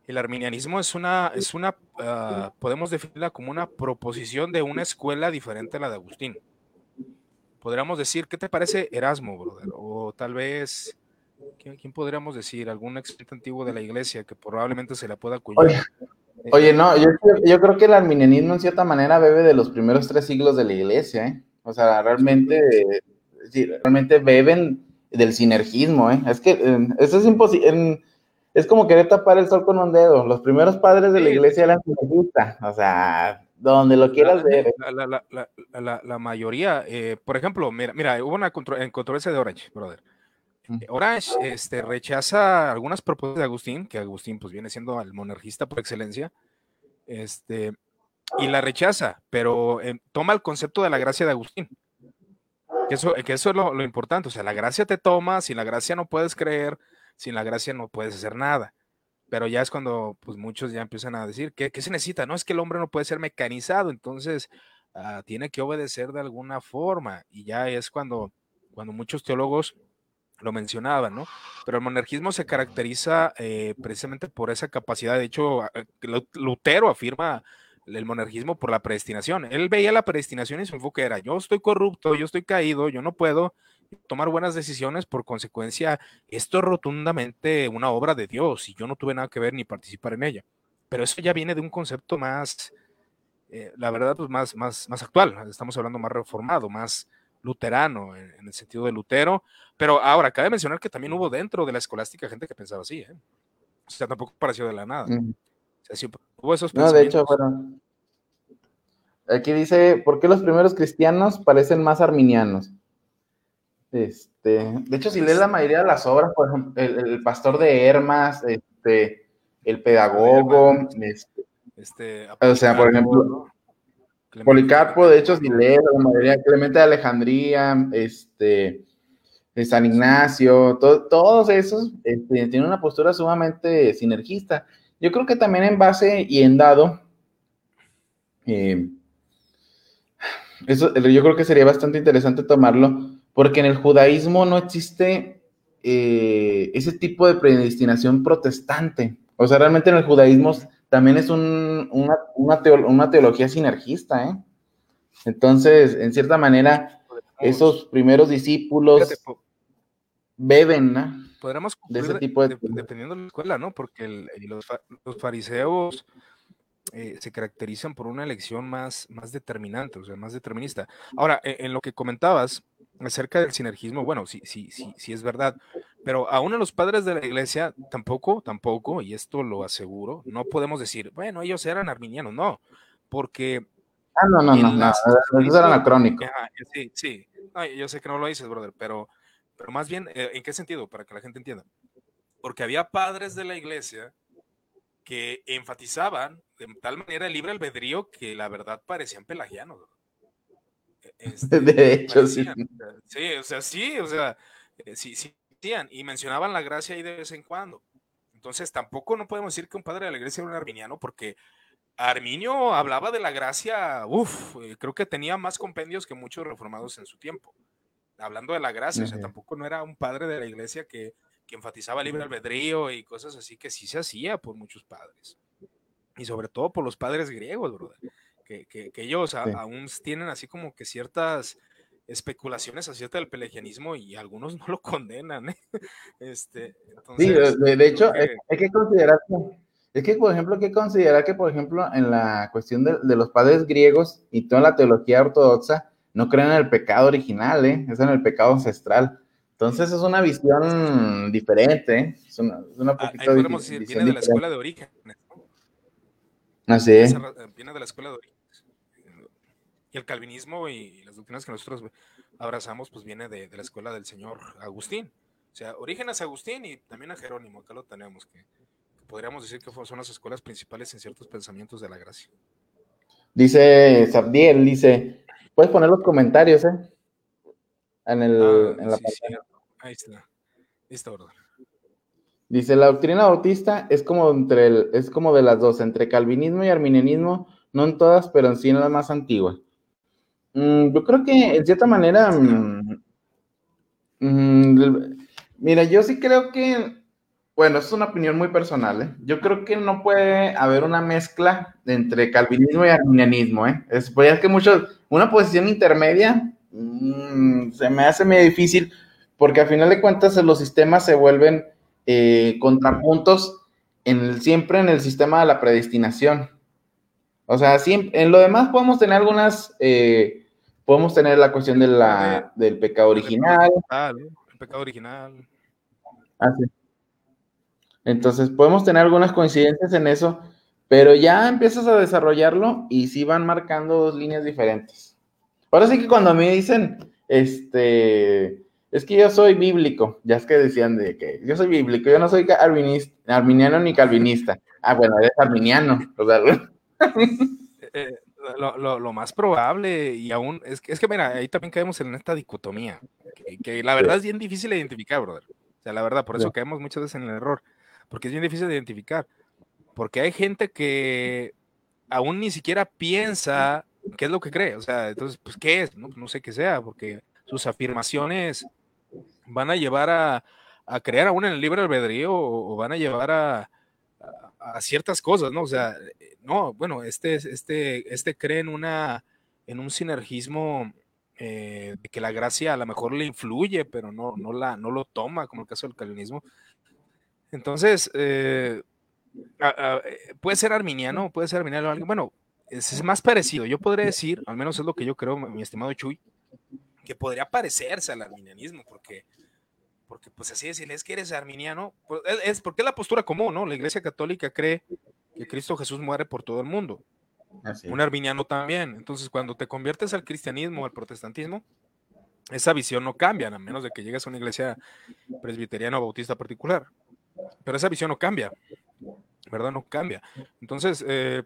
El arminianismo es una, es una uh, podemos definirla como una proposición de una escuela diferente a la de Agustín. Podríamos decir, ¿qué te parece Erasmo, brother? O tal vez, ¿quién, podríamos decir? Algún experto antiguo de la iglesia que probablemente se la pueda acudir. Oye, no, yo, yo, creo que el arminianismo en cierta manera bebe de los primeros tres siglos de la iglesia, ¿eh? O sea, realmente, sí, realmente beben del sinergismo, ¿eh? Es que eh, eso es imposible. Es como querer tapar el sol con un dedo. Los primeros padres de la iglesia eran sinergistas, o sea, donde lo quieras ver. La, la, la, la mayoría, eh, por ejemplo, mira, mira hubo una controversia de Orange, brother. Orange este, rechaza algunas propuestas de Agustín, que Agustín pues viene siendo el monarquista por excelencia, este, y la rechaza, pero eh, toma el concepto de la gracia de Agustín. Que eso, es lo, importante, o sea, la gracia te toma, sin la gracia no puedes creer, sin la gracia no puedes hacer nada. Pero ya es cuando pues muchos ya empiezan a decir, ¿qué, se necesita? No es que el hombre no puede ser mecanizado, entonces ah, tiene que obedecer de alguna forma. Y ya es cuando, cuando muchos teólogos lo mencionaban, ¿no? Pero el monergismo se caracteriza eh, precisamente por esa capacidad. De hecho, Lutero afirma el monergismo por la predestinación. Él veía la predestinación y su enfoque era, yo estoy corrupto, yo estoy caído, yo no puedo tomar buenas decisiones, por consecuencia, esto es rotundamente una obra de Dios y yo no tuve nada que ver ni participar en ella. Pero eso ya viene de un concepto más, eh, la verdad, pues más, más, más actual, estamos hablando más reformado, más luterano, en el sentido de Lutero, pero ahora, cabe mencionar que también hubo dentro de la escolástica gente que pensaba así, ¿eh? O sea, tampoco pareció de la nada. O sea, hubo esos No, de hecho, bueno. Aquí dice, ¿por qué los primeros cristianos parecen más arminianos? Este, de hecho, si lees la mayoría de las obras, por ejemplo, el, pastor de Hermas, este, el pedagogo, este, este o sea, por ejemplo, Policarpo, de hecho, si lees la mayoría, Clemente de Alejandría, este, San Ignacio, todos esos este, tienen una postura sumamente sinergista. Yo creo que también en base y en dado, eh, eso yo creo que sería bastante interesante tomarlo, porque en el judaísmo no existe eh, ese tipo de predestinación protestante. O sea, realmente en el judaísmo también es una, una, teología sinergista, ¿eh? Entonces, en cierta manera, esos primeros discípulos beben, ¿no? Podríamos de ese tipo de, dependiendo de la escuela, ¿no? Porque los, fariseos eh, se caracterizan por una elección más, más determinante, o sea, más determinista. Ahora, en, en, lo que comentabas acerca del sinergismo, bueno, sí, sí, sí, sí es verdad, pero aún a los padres de la iglesia tampoco, tampoco, y esto lo aseguro, no podemos decir, bueno, ellos eran arminianos, no, porque Ah, no, no, no, no, eso era anacrónico. sí, sí. yo sé que no lo dices, brother, pero, pero más bien, eh, ¿en qué sentido? Para que la gente entienda. Porque había padres de la iglesia que enfatizaban de tal manera el libre albedrío que la verdad parecían pelagianos. Este, de hecho, sí. Sí, o sea, sí, o sea, eh, sí, sí, y mencionaban la gracia ahí de vez en cuando. Entonces, tampoco no podemos decir que un padre de la iglesia era un arminiano, porque Arminio hablaba de la gracia, uff, eh, creo que tenía más compendios que muchos reformados en su tiempo. Hablando de la gracia, o sea, tampoco no era un padre de la iglesia que, que enfatizaba libre albedrío y cosas así que sí se hacía por muchos padres. Y sobre todo por los padres griegos, brother. Que, que, ellos aún tienen así como que ciertas especulaciones acerca del pelagianismo y algunos no lo condenan. ¿eh? Este, sí, de, hecho, hay que considerar es que, por ejemplo, hay que considerar que, por ejemplo, en la cuestión de, los padres griegos y toda la teología ortodoxa, no creen en el pecado original, ¿eh? es en el pecado ancestral. Entonces es una visión diferente, ¿eh? es una, es una decir, viene de la escuela de origen. Así es. Viene de la escuela de origen. Y el calvinismo y las doctrinas que nosotros abrazamos, pues viene de, de la escuela del señor Agustín. O sea, Orígenes Agustín y también a Jerónimo, acá lo tenemos, que podríamos decir que son las escuelas principales en ciertos pensamientos de la gracia. Dice Sabdiel, dice, puedes poner los comentarios, ¿eh? En, el, ah, en la pantalla. Ahí está. Listo, orden. Dice, la doctrina bautista es como, entre el, es como de las dos, entre calvinismo y arminianismo, no en todas, pero en sí en las más antiguas. Mm, yo creo que, en cierta manera, mm, mm, mira, yo sí creo que bueno, es una opinión muy personal. ¿eh? Yo creo que no puede haber una mezcla entre calvinismo y arminianismo. ¿eh? Es, que mucho, una posición intermedia se me hace muy difícil porque al final de cuentas los sistemas se vuelven eh, contrapuntos en siempre en el sistema de la predestinación. O sea, siempre, en lo demás podemos tener algunas, eh, podemos tener la cuestión de la, del pecado original. El pecado original. Ah, sí. Entonces, podemos tener algunas coincidencias en eso, pero ya empiezas a desarrollarlo y sí van marcando dos líneas diferentes. Ahora sí que cuando me dicen, este, es que yo soy bíblico, ya es que decían de que yo soy bíblico, yo no soy arminiano ni calvinista. Ah, bueno, eres arminiano. Eh, lo, más probable, y aún, es que, es que mira, ahí también caemos en esta dicotomía, que, la verdad es bien difícil de identificar, brother. O sea, la verdad, por eso caemos muchas veces en el error porque es bien difícil de identificar. Porque hay gente que aún ni siquiera piensa qué es lo que cree. O sea, entonces, pues, ¿qué es? No, no sé qué sea, porque sus afirmaciones van a llevar a, a creer aún en el libre albedrío o, van a llevar a, a, ciertas cosas, ¿no? O sea, no, bueno, este, este, este cree en, una, en un sinergismo eh, de que la gracia a lo mejor le influye, pero no, no, la, no lo toma, como el caso del calvinismo. Entonces, eh, eh, puede ser arminiano, puede ser arminiano. Bueno, es, más parecido. Yo podría decir, al menos es lo que yo creo, mi estimado Chuy, que podría parecerse al arminianismo, porque, porque pues así decirle, es que eres arminiano, pues, es, porque es la postura común, ¿no? La Iglesia Católica cree que Cristo Jesús muere por todo el mundo. Un arminiano también. Entonces, cuando te conviertes al cristianismo, al protestantismo, esa visión no cambia, a menos de que llegues a una iglesia presbiteriana o bautista particular. Pero esa visión no cambia, ¿verdad? No cambia. Entonces, eh,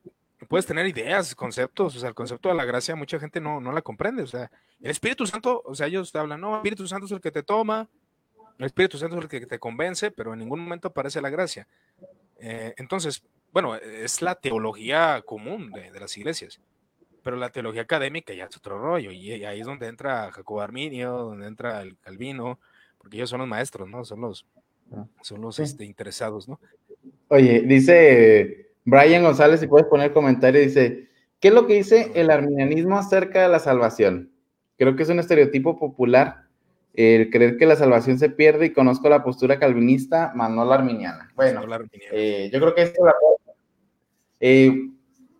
puedes tener ideas, conceptos, o sea, el concepto de la gracia mucha gente no, no la comprende, o sea, el Espíritu Santo, o sea, ellos te hablan, no, el Espíritu Santo es el que te toma, el Espíritu Santo es el que te convence, pero en ningún momento aparece la gracia. Eh, entonces, bueno, es la teología común de, de, las iglesias, pero la teología académica ya es otro rollo, y ahí es donde entra Jacobo Arminio, donde entra el Calvino, porque ellos son los maestros, ¿no? Son los, ah. son los este, interesados, ¿no? Oye, dice Brian González, si puedes poner comentario, dice, ¿qué es lo que dice el arminianismo acerca de la salvación? Creo que es un estereotipo popular el creer que la salvación se pierde y conozco la postura calvinista, más no la arminiana. Bueno, eh, yo creo que esto la... Eh,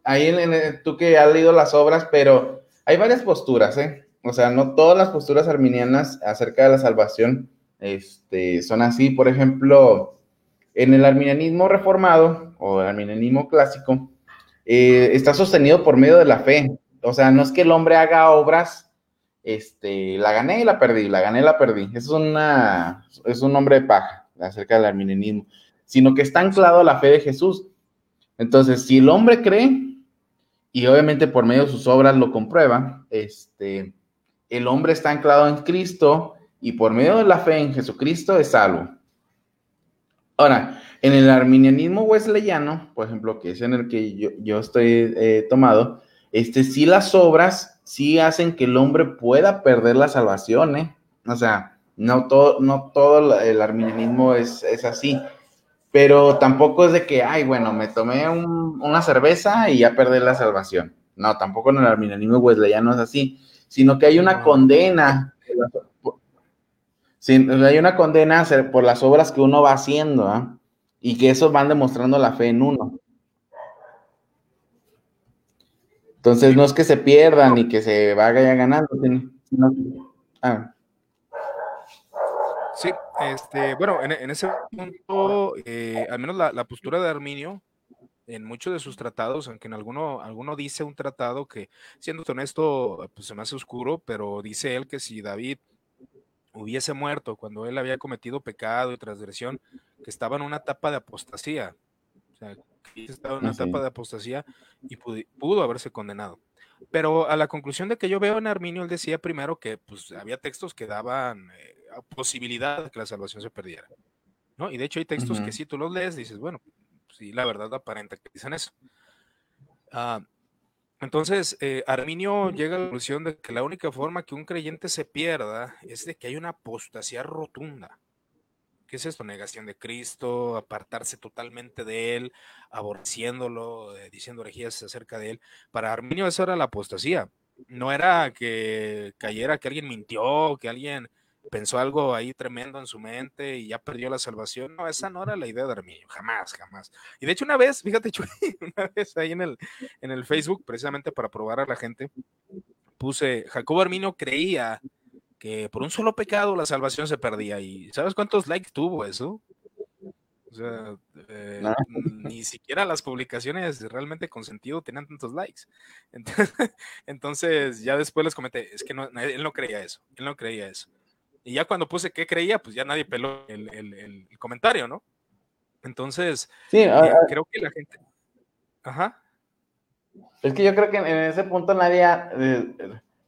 ahí en, tú que has leído las obras, pero hay varias posturas, ¿eh? O sea, no todas las posturas arminianas acerca de la salvación este, son así. Por ejemplo, en el arminianismo reformado o el arminianismo clásico, eh, está sostenido por medio de la fe. O sea, no es que el hombre haga obras, este, la gané y la perdí, la gané y la perdí. Es, una, es un nombre de paja acerca del arminianismo, sino que está anclado a la fe de Jesús. Entonces, si el hombre cree, y obviamente por medio de sus obras lo comprueba, este, el hombre está anclado en Cristo y por medio de la fe en Jesucristo es salvo. Ahora, en el arminianismo wesleyano, por ejemplo, que es en el que yo, estoy eh, tomado, este, sí las obras sí hacen que el hombre pueda perder la salvación, ¿eh? O sea, no todo, no todo el arminianismo es, es así pero tampoco es de que, ay, bueno, me tomé una cerveza y ya perdí la salvación. No, tampoco en el arminianismo wesleyano es así, sino que hay una condena. Sí, hay una condena por las obras que uno va haciendo, ¿ah? y que eso van demostrando la fe en uno. Entonces no es que se pierdan ni que se vaya ganando, sino, ah. Sí, este, bueno, en, ese punto, eh, al menos la, postura de Arminio, en muchos de sus tratados, aunque en alguno, alguno dice un tratado que, siendo honesto, pues se me hace oscuro, pero dice él que si David hubiese muerto cuando él había cometido pecado y transgresión, que estaba en una etapa de apostasía, o sea, estaba en una etapa de apostasía y pudo, haberse condenado. Pero a la conclusión de que yo veo en Arminio, él decía primero que pues, había textos que daban eh, posibilidad de que la salvación se perdiera. ¿no? Y de hecho hay textos que si tú los lees, dices, bueno, sí, la verdad aparenta que dicen eso. Ah, entonces, eh, Arminio llega a la conclusión de que la única forma que un creyente se pierda es de que hay una apostasía rotunda. ¿Qué es esto? Negación de Cristo, apartarse totalmente de Él, aborreciéndolo, eh, diciendo herejías acerca de Él. Para Arminio eso era la apostasía. No era que cayera, que alguien mintió, que alguien pensó algo ahí tremendo en su mente y ya perdió la salvación. No, esa no era la idea de Arminio, jamás, jamás. Y de hecho una vez, fíjate, una vez ahí en el, en el Facebook, precisamente para probar a la gente, puse, Jacobo Arminio creía que por un solo pecado la salvación se perdía. ¿Y sabes cuántos likes tuvo eso? O sea, eh, ni siquiera las publicaciones realmente con sentido tenían tantos likes. Entonces, ya después les comenté, es que no, él no creía eso, él no creía eso. Y ya cuando puse qué creía, pues ya nadie peló el, comentario, ¿no? Entonces, sí, eh, creo que la gente... Ajá. Es que yo creo que en ese punto nadie...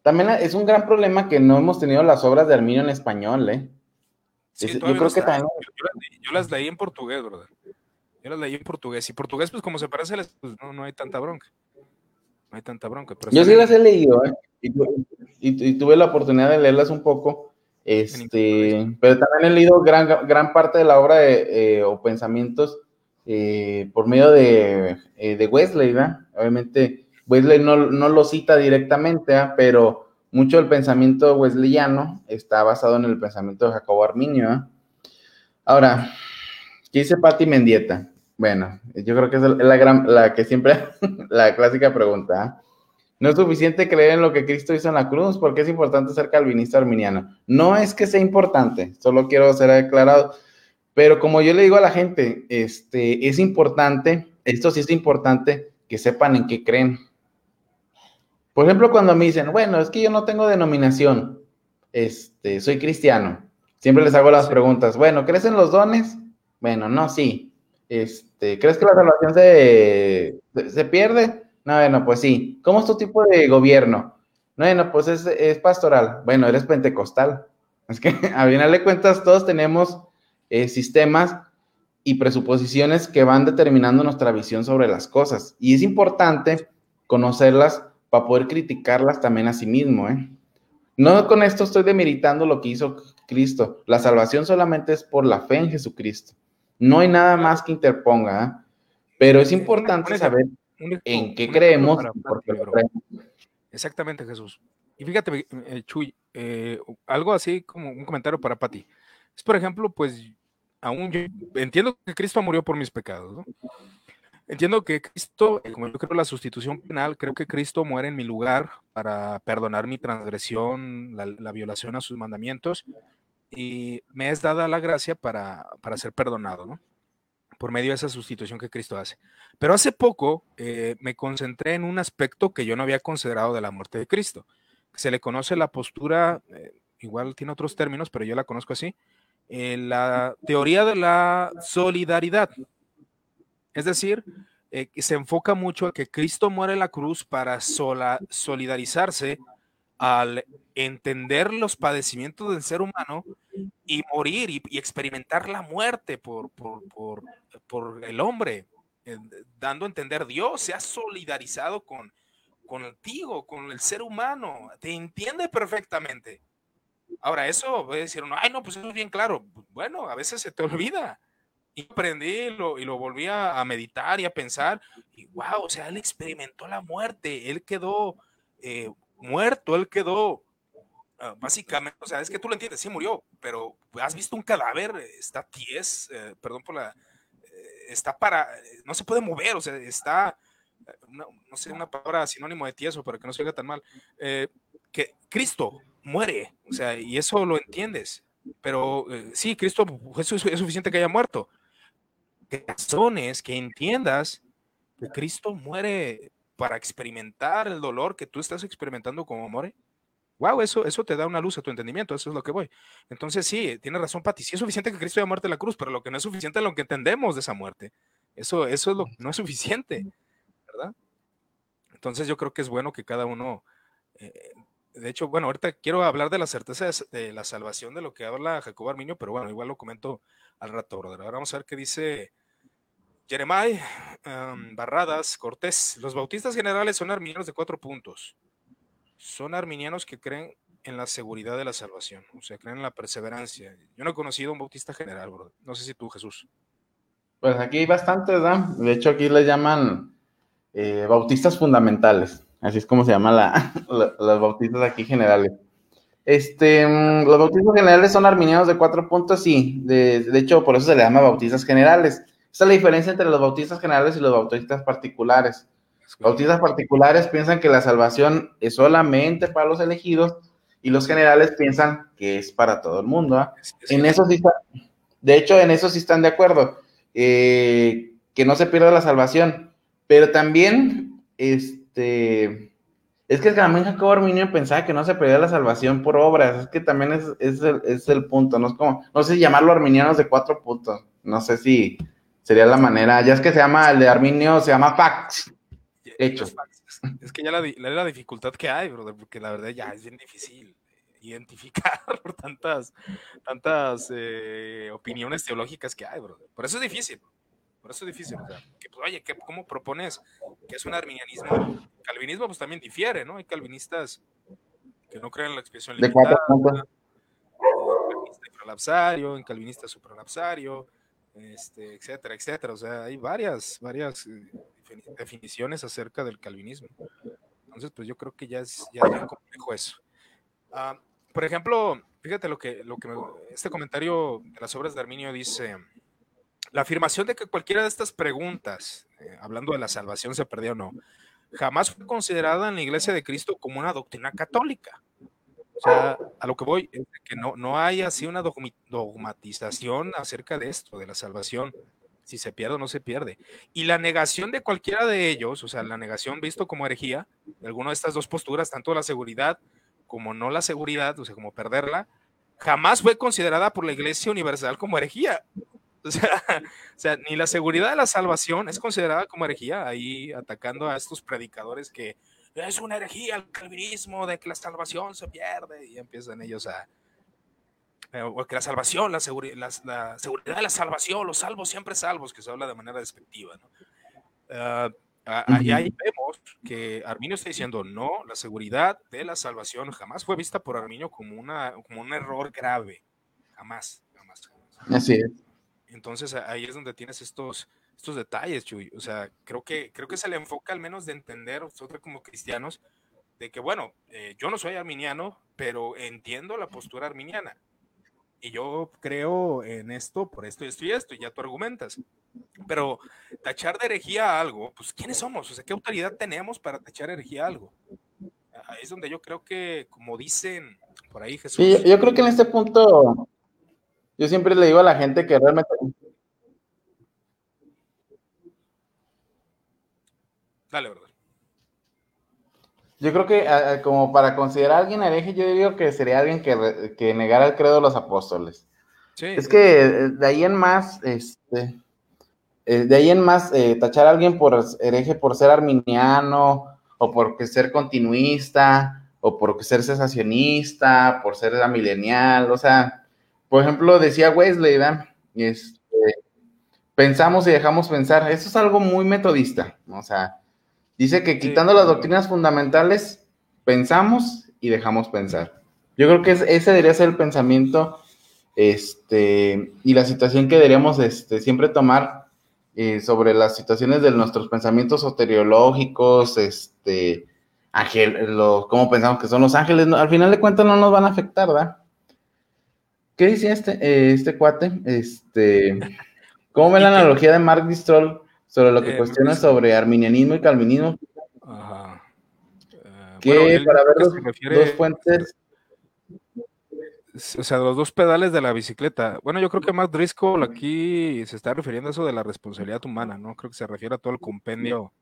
También es un gran problema que no hemos tenido las obras de Arminio en español, ¿eh? yo creo que también... Yo, las leí en portugués, brother. Yo las leí en portugués. Y portugués, pues como se parece, pues, no, no hay tanta bronca. No hay tanta bronca. yo sí las he leído, ¿eh? y, tuve la oportunidad de leerlas un poco. Este, pero también he leído gran, gran parte de la obra de, eh, o pensamientos eh, por medio de, eh, de Wesley, ¿verdad? Obviamente, Wesley no, no lo cita directamente, pero mucho del pensamiento wesleyano está basado en el pensamiento de Jacobo Arminio. Ahora, ¿qué dice Patti Mendieta? Bueno, yo creo que es la, gran, la que siempre, la clásica pregunta. No es suficiente creer en lo que Cristo hizo en la cruz, porque es importante ser calvinista arminiano. No es que sea importante, solo quiero ser aclarado. Pero como yo le digo a la gente, este, es importante, esto sí es importante, que sepan en qué creen. Por ejemplo, cuando me dicen, bueno, es que yo no tengo denominación, este, soy cristiano. Siempre les hago las preguntas, bueno, ¿crees en los dones? Bueno, no, sí. Este, ¿Crees que la salvación se, se pierde? No, bueno, pues sí. ¿Cómo es tu tipo de gobierno? No, bueno, pues es, pastoral. Bueno, eres pentecostal. Es que a final de cuentas todos tenemos eh, sistemas y presuposiciones que van determinando nuestra visión sobre las cosas. Y es importante conocerlas para poder criticarlas también a sí mismo. ¿eh? No con esto estoy demeritando lo que hizo Cristo. La salvación solamente es por la fe en Jesucristo. No hay nada más que interponga, ¿ah? pero es importante saber en qué creemos. Exactamente, Jesús. Y fíjate, eh, Chuy, eh, algo así como un comentario para Pati. Es, por ejemplo, pues, aún yo entiendo que Cristo murió por mis pecados, ¿no? Entiendo que Cristo, eh, como yo creo la sustitución penal, creo que Cristo muere en mi lugar para perdonar mi transgresión, la, violación a sus mandamientos, y me es dada la gracia para, para, ser perdonado, ¿no? Por medio de esa sustitución que Cristo hace. Pero hace poco eh, me concentré en un aspecto que yo no había considerado de la muerte de Cristo. Se le conoce la postura, eh, igual tiene otros términos, pero yo la conozco así, la teoría de la solidaridad. Es decir, eh, se enfoca mucho a que Cristo muere en la cruz para solidarizarse al entender los padecimientos del ser humano y morir y, experimentar la muerte por, por, el hombre, eh, dando a entender Dios se ha solidarizado con, contigo, con el ser humano, te entiende perfectamente. Ahora, eso a decir, ay, no, pues eso es bien claro. Bueno, a veces se te olvida. Y aprendí lo, y lo volví a, meditar y a pensar. Y wow, o sea, él experimentó la muerte. Él quedó eh, muerto, él quedó ah, básicamente, o sea, es que tú lo entiendes, sí murió, pero has visto un cadáver, está tiés, eh, perdón por la, eh, está para, no se puede mover, o sea, está, no, sé, una palabra sinónimo de tieso para que no se oiga tan mal, que Cristo muere, o sea, y eso lo entiendes, pero sí, Cristo, es suficiente que haya muerto, razones que entiendas que Cristo muere para experimentar el dolor que tú estás experimentando como more. Wow, eso, eso te da una luz a tu entendimiento, eso es lo que voy. Entonces, sí, tiene razón, Pati. Sí es suficiente que Cristo haya muerto en la cruz, pero lo que no es suficiente es lo que entendemos de esa muerte. Eso, eso es lo no es suficiente, ¿verdad? Entonces, yo creo que es bueno que cada uno. Eh, de hecho, bueno, ahorita quiero hablar de la certeza de, la salvación de lo que habla Jacob Armiño, pero bueno, igual lo comento al rato, Ahora vamos a ver qué dice Jeremiah, em, Barradas, Cortés. Los bautistas generales son arminianos de cuatro puntos. Son arminianos que creen en la seguridad de la salvación, o sea, creen en la perseverancia. Yo no he conocido un bautista general, bro. No sé si tú, Jesús. Pues aquí hay bastantes, ¿verdad? De hecho, aquí le llaman eh, bautistas fundamentales. Así es como se llaman la, los bautistas aquí generales. Este, mm, los bautistas generales son arminianos de cuatro puntos, sí. De, de hecho, por eso se le llama bautistas generales esa es la diferencia entre los bautistas generales y los bautistas particulares. Bautistas particulares piensan que la salvación es solamente para los elegidos y los generales piensan que es para todo el mundo. ¿ah? En eso sí de hecho, en eso sí están de acuerdo, eh, que no se pierda la salvación. Pero también, este, es que también Jacobo Arminio pensaba que no se perdía la salvación por obras. Es que también es, el, es el punto. No es como, no sé llamarlo arminianos de cuatro puntos. No sé si, Sería la manera, ya es que se llama, el de Arminio se llama Fax. Hecho. Es que ya la, la, dificultad que hay, brother, porque la verdad ya es bien difícil identificar por tantas, tantas eh, opiniones teológicas que hay, brother. Por eso es difícil. Por eso es difícil. que, pues, oye, ¿cómo propones que es un arminianismo? Calvinismo pues también difiere, ¿no? Hay calvinistas que no creen en la expresión limitada. En calvinista en calvinista supralapsario, este, etcétera, etcétera. O sea, hay varias, varias eh, definiciones acerca del calvinismo. Entonces, pues yo creo que ya es, ya bien complejo eso. Ah, por ejemplo, fíjate lo que, lo que este comentario de las obras de Arminio dice, la afirmación de que cualquiera de estas preguntas, eh, hablando de la salvación se perdió o no, jamás fue considerada en la Iglesia de Cristo como una doctrina católica. O sea, a lo que voy es que no, no hay así una dogmatización acerca de esto, de la salvación, si se pierde o no se pierde. Y la negación de cualquiera de ellos, o sea, la negación visto como herejía, de alguna de estas dos posturas, tanto la seguridad como no la seguridad, o sea, como perderla, jamás fue considerada por la Iglesia Universal como herejía. O sea, o sea, ni la seguridad de la salvación es considerada como herejía, ahí atacando a estos predicadores que es una herejía el calvinismo de que la salvación se pierde y empiezan ellos a... Eh, o que la salvación, la, la, seguridad de la salvación, los salvos siempre salvos, que se habla de manera despectiva. ¿no? Uh, y ahí vemos que Arminio está diciendo, no, la seguridad de la salvación jamás fue vista por Arminio como, una, como un error grave. jamás, jamás. Así es. Entonces ahí es donde tienes estos, estos detalles, Chuy. O sea, creo que, creo que se le enfoca al menos de entender nosotros como cristianos de que, bueno, eh, yo no soy arminiano, pero entiendo la postura arminiana. Y yo creo en esto, por esto y esto y esto, y ya tú argumentas. Pero tachar de herejía algo, pues ¿quiénes somos? O sea, ¿qué autoridad tenemos para tachar herejía algo? Ahí es donde yo creo que, como dicen por ahí Jesús. Sí, yo creo que en este punto, yo siempre le digo a la gente que realmente Dale, verdad. Yo creo que como para considerar a alguien hereje, yo digo que sería alguien que, que negara el credo de los apóstoles. Es que de ahí en más, este, eh, de ahí en más, eh, tachar a alguien por hereje por ser arminiano, o por ser continuista, o por ser cesacionista, por ser milenial, o sea, por ejemplo, decía Wesley, ¿verdad? Este, pensamos y dejamos pensar, eso es algo muy metodista, o sea, dice que quitando las doctrinas fundamentales, pensamos y dejamos pensar. Yo creo que ese debería ser el pensamiento este, y la situación que deberíamos este, siempre tomar eh, sobre las situaciones de nuestros pensamientos soteriológicos, este, ángel, lo, cómo pensamos que son los ángeles, al final de cuentas no nos van a afectar, ¿verdad? ¿Qué decía este, eh, este cuate? Este, ¿Cómo ve la analogía de Mark Distrol sobre lo que eh, cuestiona sobre arminianismo y calvinismo? Ajá. que para ver los, dos fuentes o sea, los dos pedales de la bicicleta. Bueno, yo creo que más Driscoll aquí se está refiriendo a eso de la responsabilidad humana, ¿no? Creo que se refiere a todo el compendio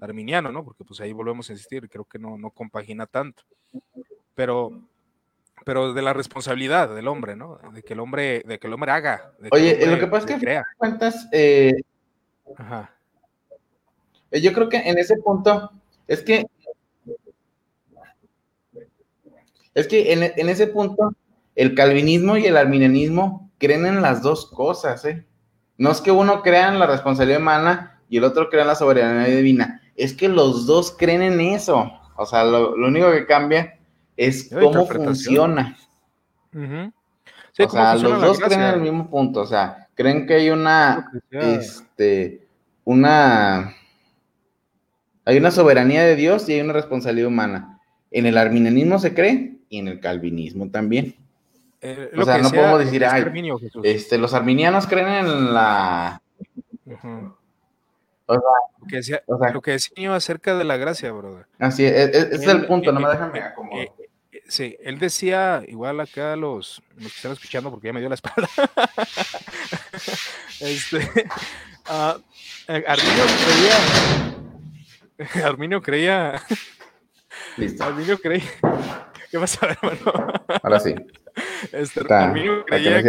arminiano, ¿no? Porque pues ahí volvemos a insistir, creo que no, no compagina tanto. Pero, pero de la responsabilidad del hombre, ¿no? De que el hombre, de que el hombre haga. Oye, lo que pasa es que crea. cuentas, eh, Ajá. Eh, yo creo que en ese punto es que es que en, en ese punto el calvinismo y el arminianismo creen en las dos cosas, ¿eh? No es que uno crea en la responsabilidad humana y el otro crea en la soberanía divina, es que los dos creen en eso. O sea, lo, único que cambia es cómo funciona. o sea, los dos creen en el mismo punto, o sea, creen que hay una, este, una, hay una soberanía de Dios y hay una responsabilidad humana. En el arminianismo se cree y en el calvinismo también. Eh, o sea, no podemos decir, ay, este, los arminianos creen en la... o, sea, lo que decía, lo que decía acerca de la gracia, brother. Así es, es, es el punto, no me dejan me eh, eh, sí, él decía, igual acá los, los que están escuchando, porque ya me dio la espalda. este, uh, Arminio creía. Arminio creía. Listo. Arminio creía. ¿Qué pasa, hermano? Ahora sí. Este, creía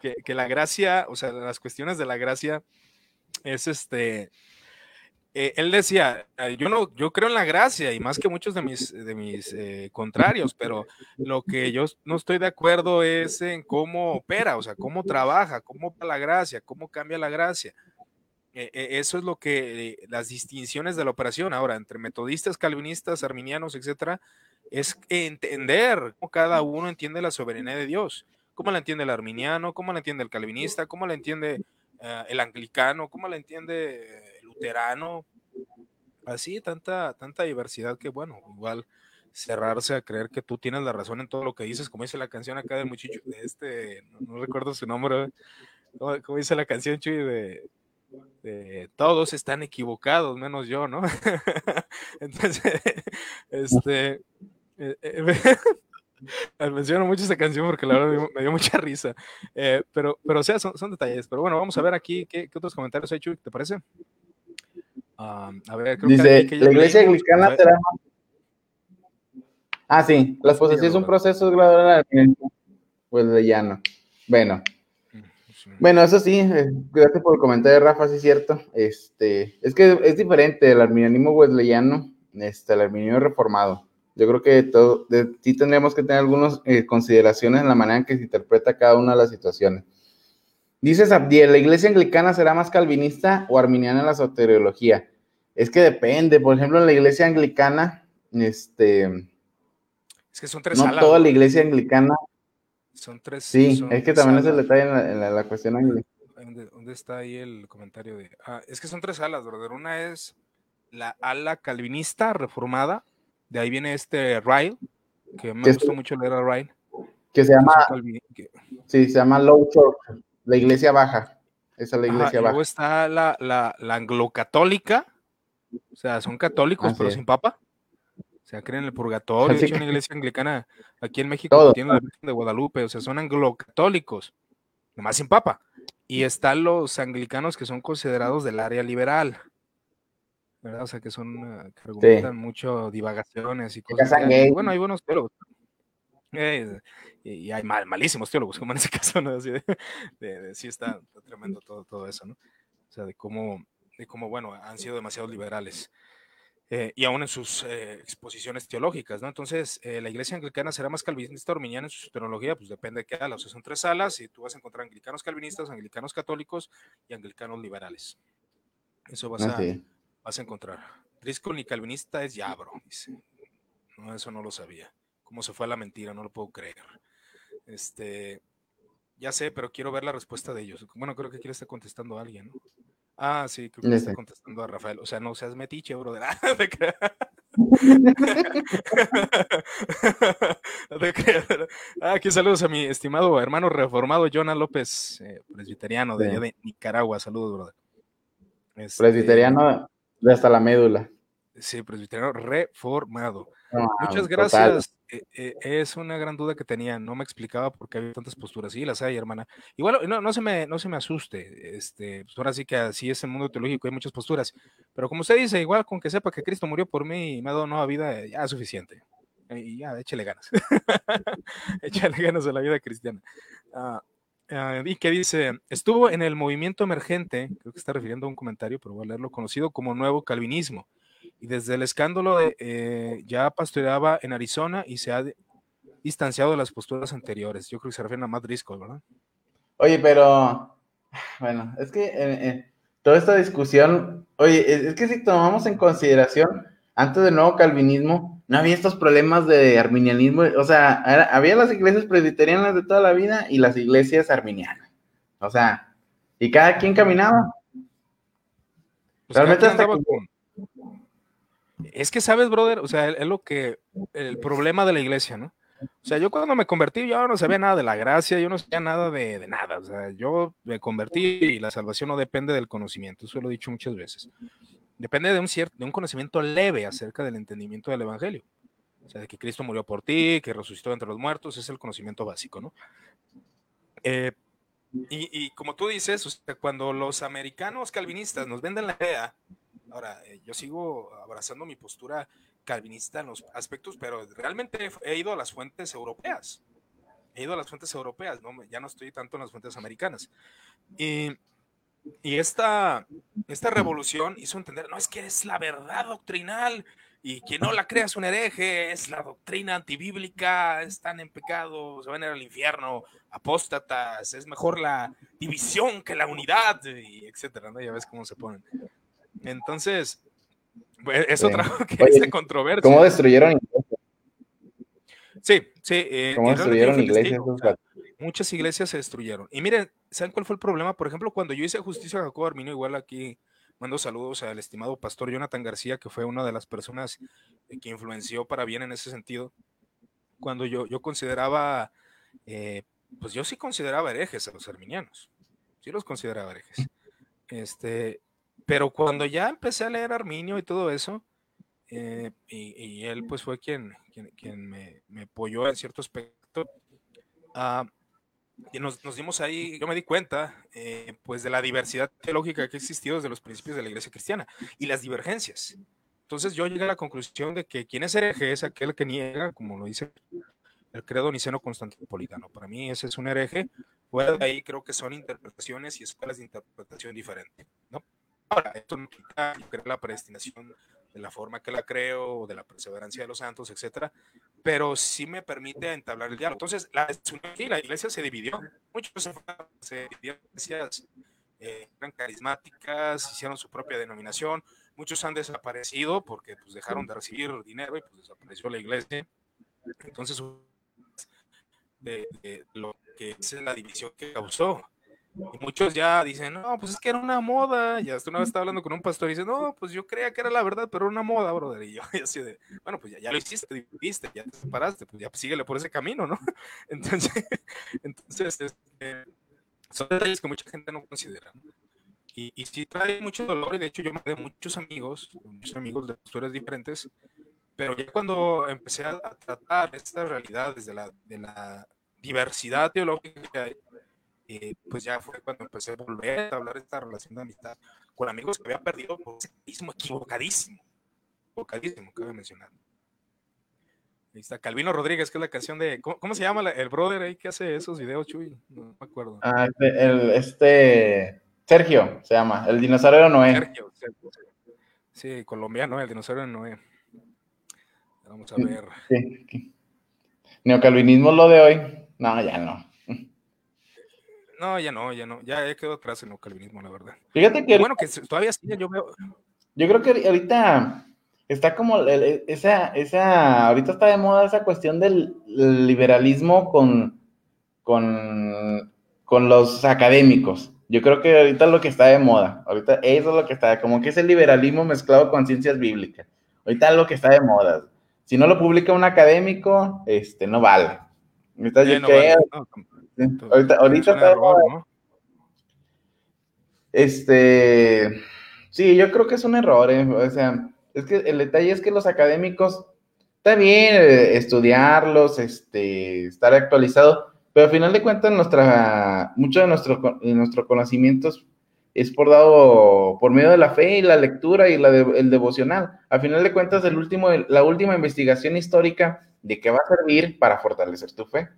que, que, la gracia, o sea, las cuestiones de la gracia es este. Eh, él decía, yo no, yo creo en la gracia y más que muchos de mis, de mis eh, contrarios, pero lo que yo no estoy de acuerdo es en cómo opera, o sea, cómo trabaja, cómo opera la gracia, cómo cambia la gracia. E, e, eso es lo que las distinciones de la operación ahora entre metodistas, calvinistas, arminianos, etcétera, es entender cómo cada uno entiende la soberanía de Dios, cómo la entiende el arminiano, cómo la entiende el calvinista, cómo la entiende eh, el anglicano, cómo la entiende luterano, así tanta, tanta diversidad que bueno, igual cerrarse a creer que tú tienes la razón en todo lo que dices, como dice la canción acá del muchacho, de este, no, recuerdo su nombre, como, dice la canción Chuy de, todos están equivocados, menos yo, ¿no? Entonces, este, eh, eh, menciono mucho esta canción porque la verdad me dio, mucha risa. Eh, pero, pero, o sea, son, son, detalles. Pero bueno, vamos a ver aquí qué, qué otros comentarios hay, Chuy, ¿te parece? A ver, creo Dice, que, la iglesia anglicana será Ah, sí, la posesión es un proceso gradual pues de llano. Bueno. Bueno, eso sí, gracias por el comentario, Rafa, sí es cierto. Este, es que es diferente el arminianismo wesleyano, este, el arminianismo reformado. Yo creo que todo, sí tendríamos que tener algunas eh, consideraciones en la manera en que se interpreta cada una de las situaciones. Dice Abdiel, ¿la iglesia anglicana será más calvinista o arminiana en la soteriología? Es que depende, por ejemplo, en la iglesia anglicana, este... Es que son tres No toda la iglesia anglicana... Son tres. Sí, es que también es el detalle en la, cuestión ¿Dónde, está ahí el comentario de.? Ah, es que son tres alas, brother. Una es la ala calvinista reformada. De ahí viene este Ryle, que me gustó mucho leer a Ryle. Que se llama. Sí, se llama Low Church, la iglesia baja. Esa es la iglesia baja. Luego está la, la, la anglocatólica. O sea, son católicos, pero sin papa. O sea, creen en el purgatorio. Es una iglesia anglicana aquí en México tiene la Virgen de Guadalupe. O sea, son anglocatólicos, nomás sin papa. Y están los anglicanos que son considerados del área liberal. ¿verdad? O sea, que son, eh, que argumentan mucho divagaciones y cosas. Bueno, hay buenos teólogos. Eh, y hay mal, malísimos teólogos, como en ese caso, ¿no? Así de, sí está, tremendo todo, todo eso, ¿no? O sea, de cómo, de cómo, bueno, han sido demasiado liberales. Eh, y aún en sus eh, exposiciones teológicas, ¿no? Entonces, eh, la iglesia anglicana será más calvinista o arminiana en su teología, pues depende de qué ala, o sea, son tres alas y tú vas a encontrar anglicanos calvinistas, anglicanos católicos y anglicanos liberales. Eso vas, a, vas a encontrar. Driscoll ni calvinista es ya, bro, dice. No, eso no lo sabía. ¿Cómo se fue a la mentira? No lo puedo creer. Este, ya sé, pero quiero ver la respuesta de ellos. Bueno, creo que aquí le está contestando a alguien, ¿no? Ah, sí, creo que le está contestando a Rafael. O sea, no seas metiche, bro. De ah, aquí saludos a mi estimado hermano reformado Jonah López, eh, presbiteriano de, de Nicaragua. Saludos, brother. Este, presbiteriano de hasta la médula. Sí, presbiteriano reformado. Muchas gracias. Eh, eh, es una gran duda que tenía. No me explicaba por qué había tantas posturas. Sí, las hay, hermana. Igual, no, no, se, me, no se me asuste. Este, pues ahora sí que así es el mundo teológico, hay muchas posturas. Pero como usted dice, igual con que sepa que Cristo murió por mí y me ha dado nueva vida, ya es suficiente. Y ya, échale ganas. échale ganas a la vida cristiana. Ah, ah, y que dice, estuvo en el movimiento emergente, creo que está refiriendo a un comentario, pero voy a leerlo, conocido como Nuevo Calvinismo y desde el escándalo de, eh, ya pastoreaba en Arizona y se ha distanciado de las posturas anteriores. Yo creo que se refiere a Matt Driscoll, ¿verdad? Oye, pero bueno, es que eh, eh, toda esta discusión, oye, es que si tomamos en consideración, antes del nuevo calvinismo, no había estos problemas de arminianismo, o sea, había las iglesias presbiterianas de toda la vida y las iglesias arminianas. O sea, y cada quien caminaba. Pues Realmente hasta es que sabes, brother, o sea, es lo que, el problema de la iglesia, ¿no? O sea, yo cuando me convertí, yo no sabía nada de la gracia, yo no sabía nada de, nada. O sea, yo me convertí y la salvación no depende del conocimiento, eso lo he dicho muchas veces. Depende de un, cierto, de un conocimiento leve acerca del entendimiento del Evangelio. O sea, de que Cristo murió por ti, que resucitó entre los muertos, es el conocimiento básico, ¿no? Eh, y, y, como tú dices, o sea, cuando los americanos calvinistas nos venden la idea Ahora, eh, yo sigo abrazando mi postura calvinista en los aspectos, pero realmente he ido a las fuentes europeas. He ido a las fuentes europeas, ya no estoy tanto en las fuentes americanas. Y, esta, revolución hizo entender, no es que es la verdad doctrinal y quien no la crea es un hereje, es la doctrina antibíblica, están en pecado, se van a ir al infierno, apóstatas, es mejor la división que la unidad, y etcétera. Ya ves cómo se ponen. Entonces, pues, eso trajo que Oye, controversia. ¿Cómo destruyeron iglesias? Sí, sí. Eh, ¿Cómo destruyeron iglesias? muchas iglesias se destruyeron. Y miren, ¿saben cuál fue el problema? Por ejemplo, cuando yo hice justicia a Jacobo Arminio, igual aquí mando saludos al estimado pastor Jonathan García, que fue una de las personas que influenció para bien en ese sentido. Cuando yo, yo consideraba, eh, pues yo sí consideraba herejes a los arminianos. Sí los consideraba herejes. Este, pero cuando ya empecé a leer Arminio y todo eso, eh, y, él pues fue quien, quien, me, apoyó en cierto aspecto, ah, y nos, dimos ahí, yo me di cuenta eh, pues de la diversidad teológica que ha existido desde los principios de la iglesia cristiana y las divergencias. Entonces yo llegué a la conclusión de que quien es hereje es aquel que niega, como lo dice el credo niceno constantinopolitano. Para mí ese es un hereje. Fuera de ahí creo que son interpretaciones y escuelas de interpretación diferentes, ¿no? Ahora, esto no quita la predestinación de la forma que la creo, de la perseverancia de los santos, etcétera, pero sí me permite entablar el diálogo. Entonces, la, la iglesia se dividió, muchos se, dividieron, iglesias eh, eran carismáticas, hicieron su propia denominación, muchos han desaparecido porque pues, dejaron de recibir dinero y pues desapareció la iglesia. Entonces, lo que es la división que causó. Y muchos ya dicen, no, pues es que era una moda. Ya hasta una vez estaba hablando con un pastor y dice, no, pues yo creía que era la verdad, pero era una moda, brother. Y yo así de, bueno, pues ya, ya lo hiciste, viste, ya te separaste, pues ya síguele por ese camino, ¿no? Entonces, entonces este, son detalles que mucha gente no considera. Y, y sí trae mucho dolor, y de hecho yo me de muchos amigos, muchos amigos de posturas diferentes, pero ya cuando empecé a, tratar esta realidad desde la, de la diversidad teológica que hay, eh, pues ya fue cuando empecé a volver a hablar de esta relación de amistad con amigos que había perdido por mismo equivocadísimo, equivocadísimo, cabe mencionar. Ahí está Calvino Rodríguez, que es la canción de. ¿Cómo, se llama el brother ahí que hace esos videos, Chuy? No me acuerdo. Ah, este, el, este Sergio se llama, el dinosaurio de Noé. Sergio, sí, colombiano, el dinosaurio de Noé. Vamos a ver. Neocalvinismo lo de hoy. No, ya no. No, ya no, ya no. Ya he quedado atrás el neocalvinismo, la verdad. Fíjate que. Bueno, que todavía sí, yo veo. Yo creo que ahorita está como esa, esa, ahorita está de moda esa cuestión del liberalismo con, con, con los académicos. Yo creo que ahorita es lo que está de moda, ahorita eso es lo que está, como que es el liberalismo mezclado con ciencias bíblicas. Ahorita es lo que está de moda. Si no lo publica un académico, este, no vale. Ahorita, ahorita, está de moda. Este, sí, yo creo que es un error, eh, o sea, es que el detalle es que los académicos, está bien eh, estudiarlos, este, estar actualizado, pero al final de cuentas nuestra, mucho de nuestro, nuestro conocimientos es por dado por medio de la fe y la lectura y la el devocional. Al final de cuentas, el último, la última investigación histórica de qué va a servir para fortalecer tu fe.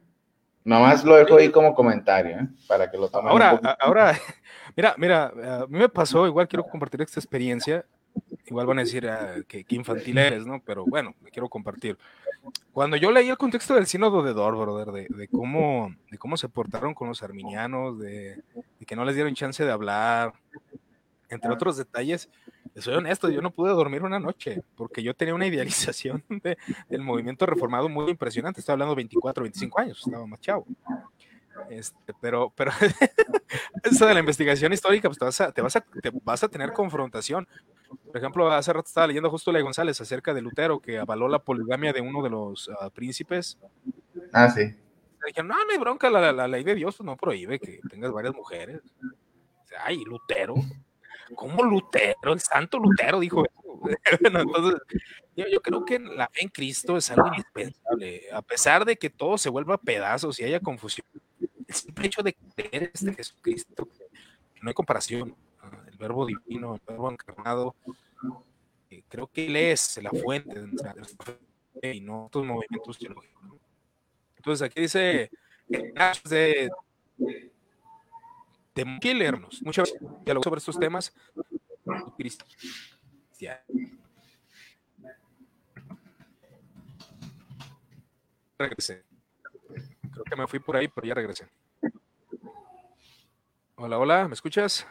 Nomás lo dejo ahí como comentario, ¿eh? para que lo tomen. Ahora, ahora, mira, mira, a mí me pasó, igual quiero compartir esta experiencia. Igual van a decir ah, que, infantil eres, ¿no? Pero bueno, me quiero compartir. Cuando yo leí el contexto del sínodo de Dor, brother, de, cómo, de cómo se portaron con los arminianos, de, que no les dieron chance de hablar, entre otros detalles, soy honesto, yo no pude dormir una noche porque yo tenía una idealización del movimiento reformado muy impresionante. Estaba hablando de 24, 25 años, estaba más chavo. Este, pero, pero eso de la investigación histórica, pues te vas, a, te, vas a, te vas a tener confrontación. Por ejemplo, hace rato estaba leyendo justo Ley González acerca de Lutero, que avaló la poligamia de uno de los ah, príncipes. Ah, sí. Dijeron, no, no hay bronca, la, la, ley de Dios no prohíbe que tengas varias mujeres. Ay, Lutero. ¿Cómo Lutero? El santo Lutero dijo eso. entonces, yo, yo, creo que la fe en Cristo es algo indispensable. A pesar de que todo se vuelva a pedazos y haya confusión, el simple hecho de creer este Jesucristo, no hay comparación. El verbo divino, el verbo encarnado, eh, creo que Él es la fuente de nuestra, fe y no otros movimientos teológicos. Entonces aquí dice de, de que leernos. Muchas veces sobre estos temas. Regresé. Creo que me fui por ahí, pero ya regresé. Hola, hola, ¿me escuchas?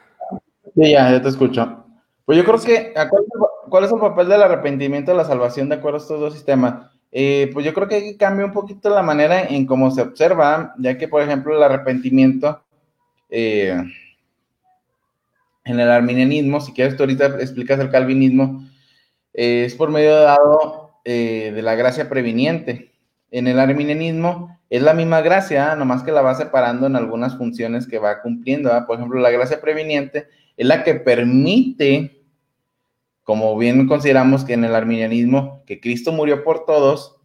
Sí, ya, ya te escucho. Pues yo creo que, ¿cuál, es el papel del arrepentimiento y la salvación de acuerdo a estos dos sistemas? Eh, pues yo creo que cambia un poquito la manera en cómo se observa, ya que, por ejemplo, el arrepentimiento eh, en el arminianismo, si quieres tú ahorita explicas el calvinismo, eh, es por medio dado de la gracia previniente. En el arminianismo es la misma gracia, nomás que la va separando en algunas funciones que va cumpliendo. Por ejemplo, la gracia previniente es la que permite, como bien consideramos que en el arminianismo, que Cristo murió por todos,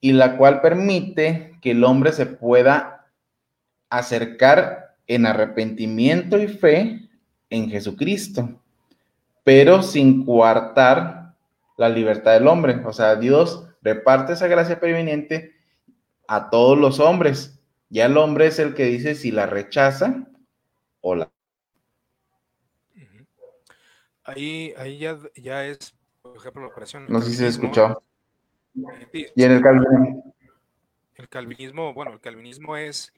y la cual permite que el hombre se pueda acercar en arrepentimiento y fe en Jesucristo, pero sin coartar la libertad del hombre. O sea, Dios reparte esa gracia previniente a todos los hombres. Ya el hombre es el que dice si la rechaza o la. Ahí, ahí ya, ya es, por ejemplo, la operación. No sé si se escuchó. y en el calvinismo. El calvinismo, bueno, el calvinismo es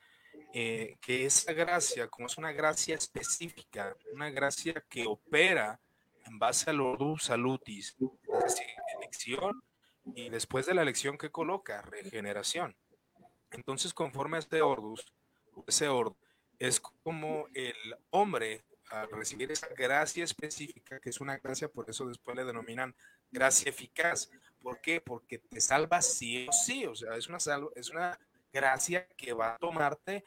eh, que esa gracia, como es una gracia específica, una gracia que opera en base a los salutis, es decir, elección, y después de la elección que coloca, regeneración. Entonces, conforme a este ordus, ese orden, es como el hombre al recibir esa gracia específica, que es una gracia, por eso después le denominan gracia eficaz. ¿Por qué? Porque te salva sí o sí, o sea, es una, es una gracia que va a tomarte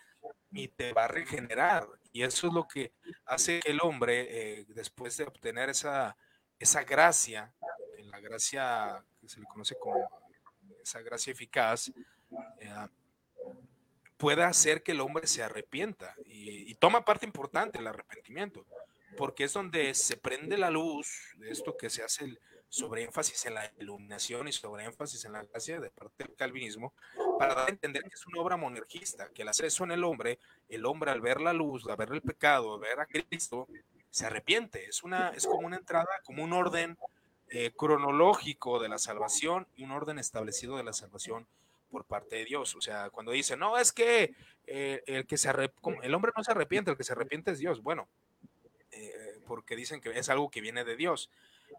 y te va a regenerar. Y eso es lo que hace el hombre, eh, después de obtener esa, esa gracia, la gracia que se le conoce como esa gracia eficaz, eh, pueda hacer que el hombre se arrepienta y, toma parte importante el arrepentimiento, porque es donde se prende la luz de esto que se hace el sobre énfasis en la iluminación y sobre énfasis en la gracia de parte del calvinismo, para entender que es una obra monergista, que al hacer eso en el hombre, el hombre al ver la luz, al ver el pecado, al ver a Cristo, se arrepiente. Es, una, es como una entrada, como un orden eh, cronológico de la salvación y un orden establecido de la salvación por parte de Dios. O sea, cuando dice, no, es que eh, el que se el hombre no se arrepiente, el que se arrepiente es Dios. Bueno, eh, porque dicen que es algo que viene de Dios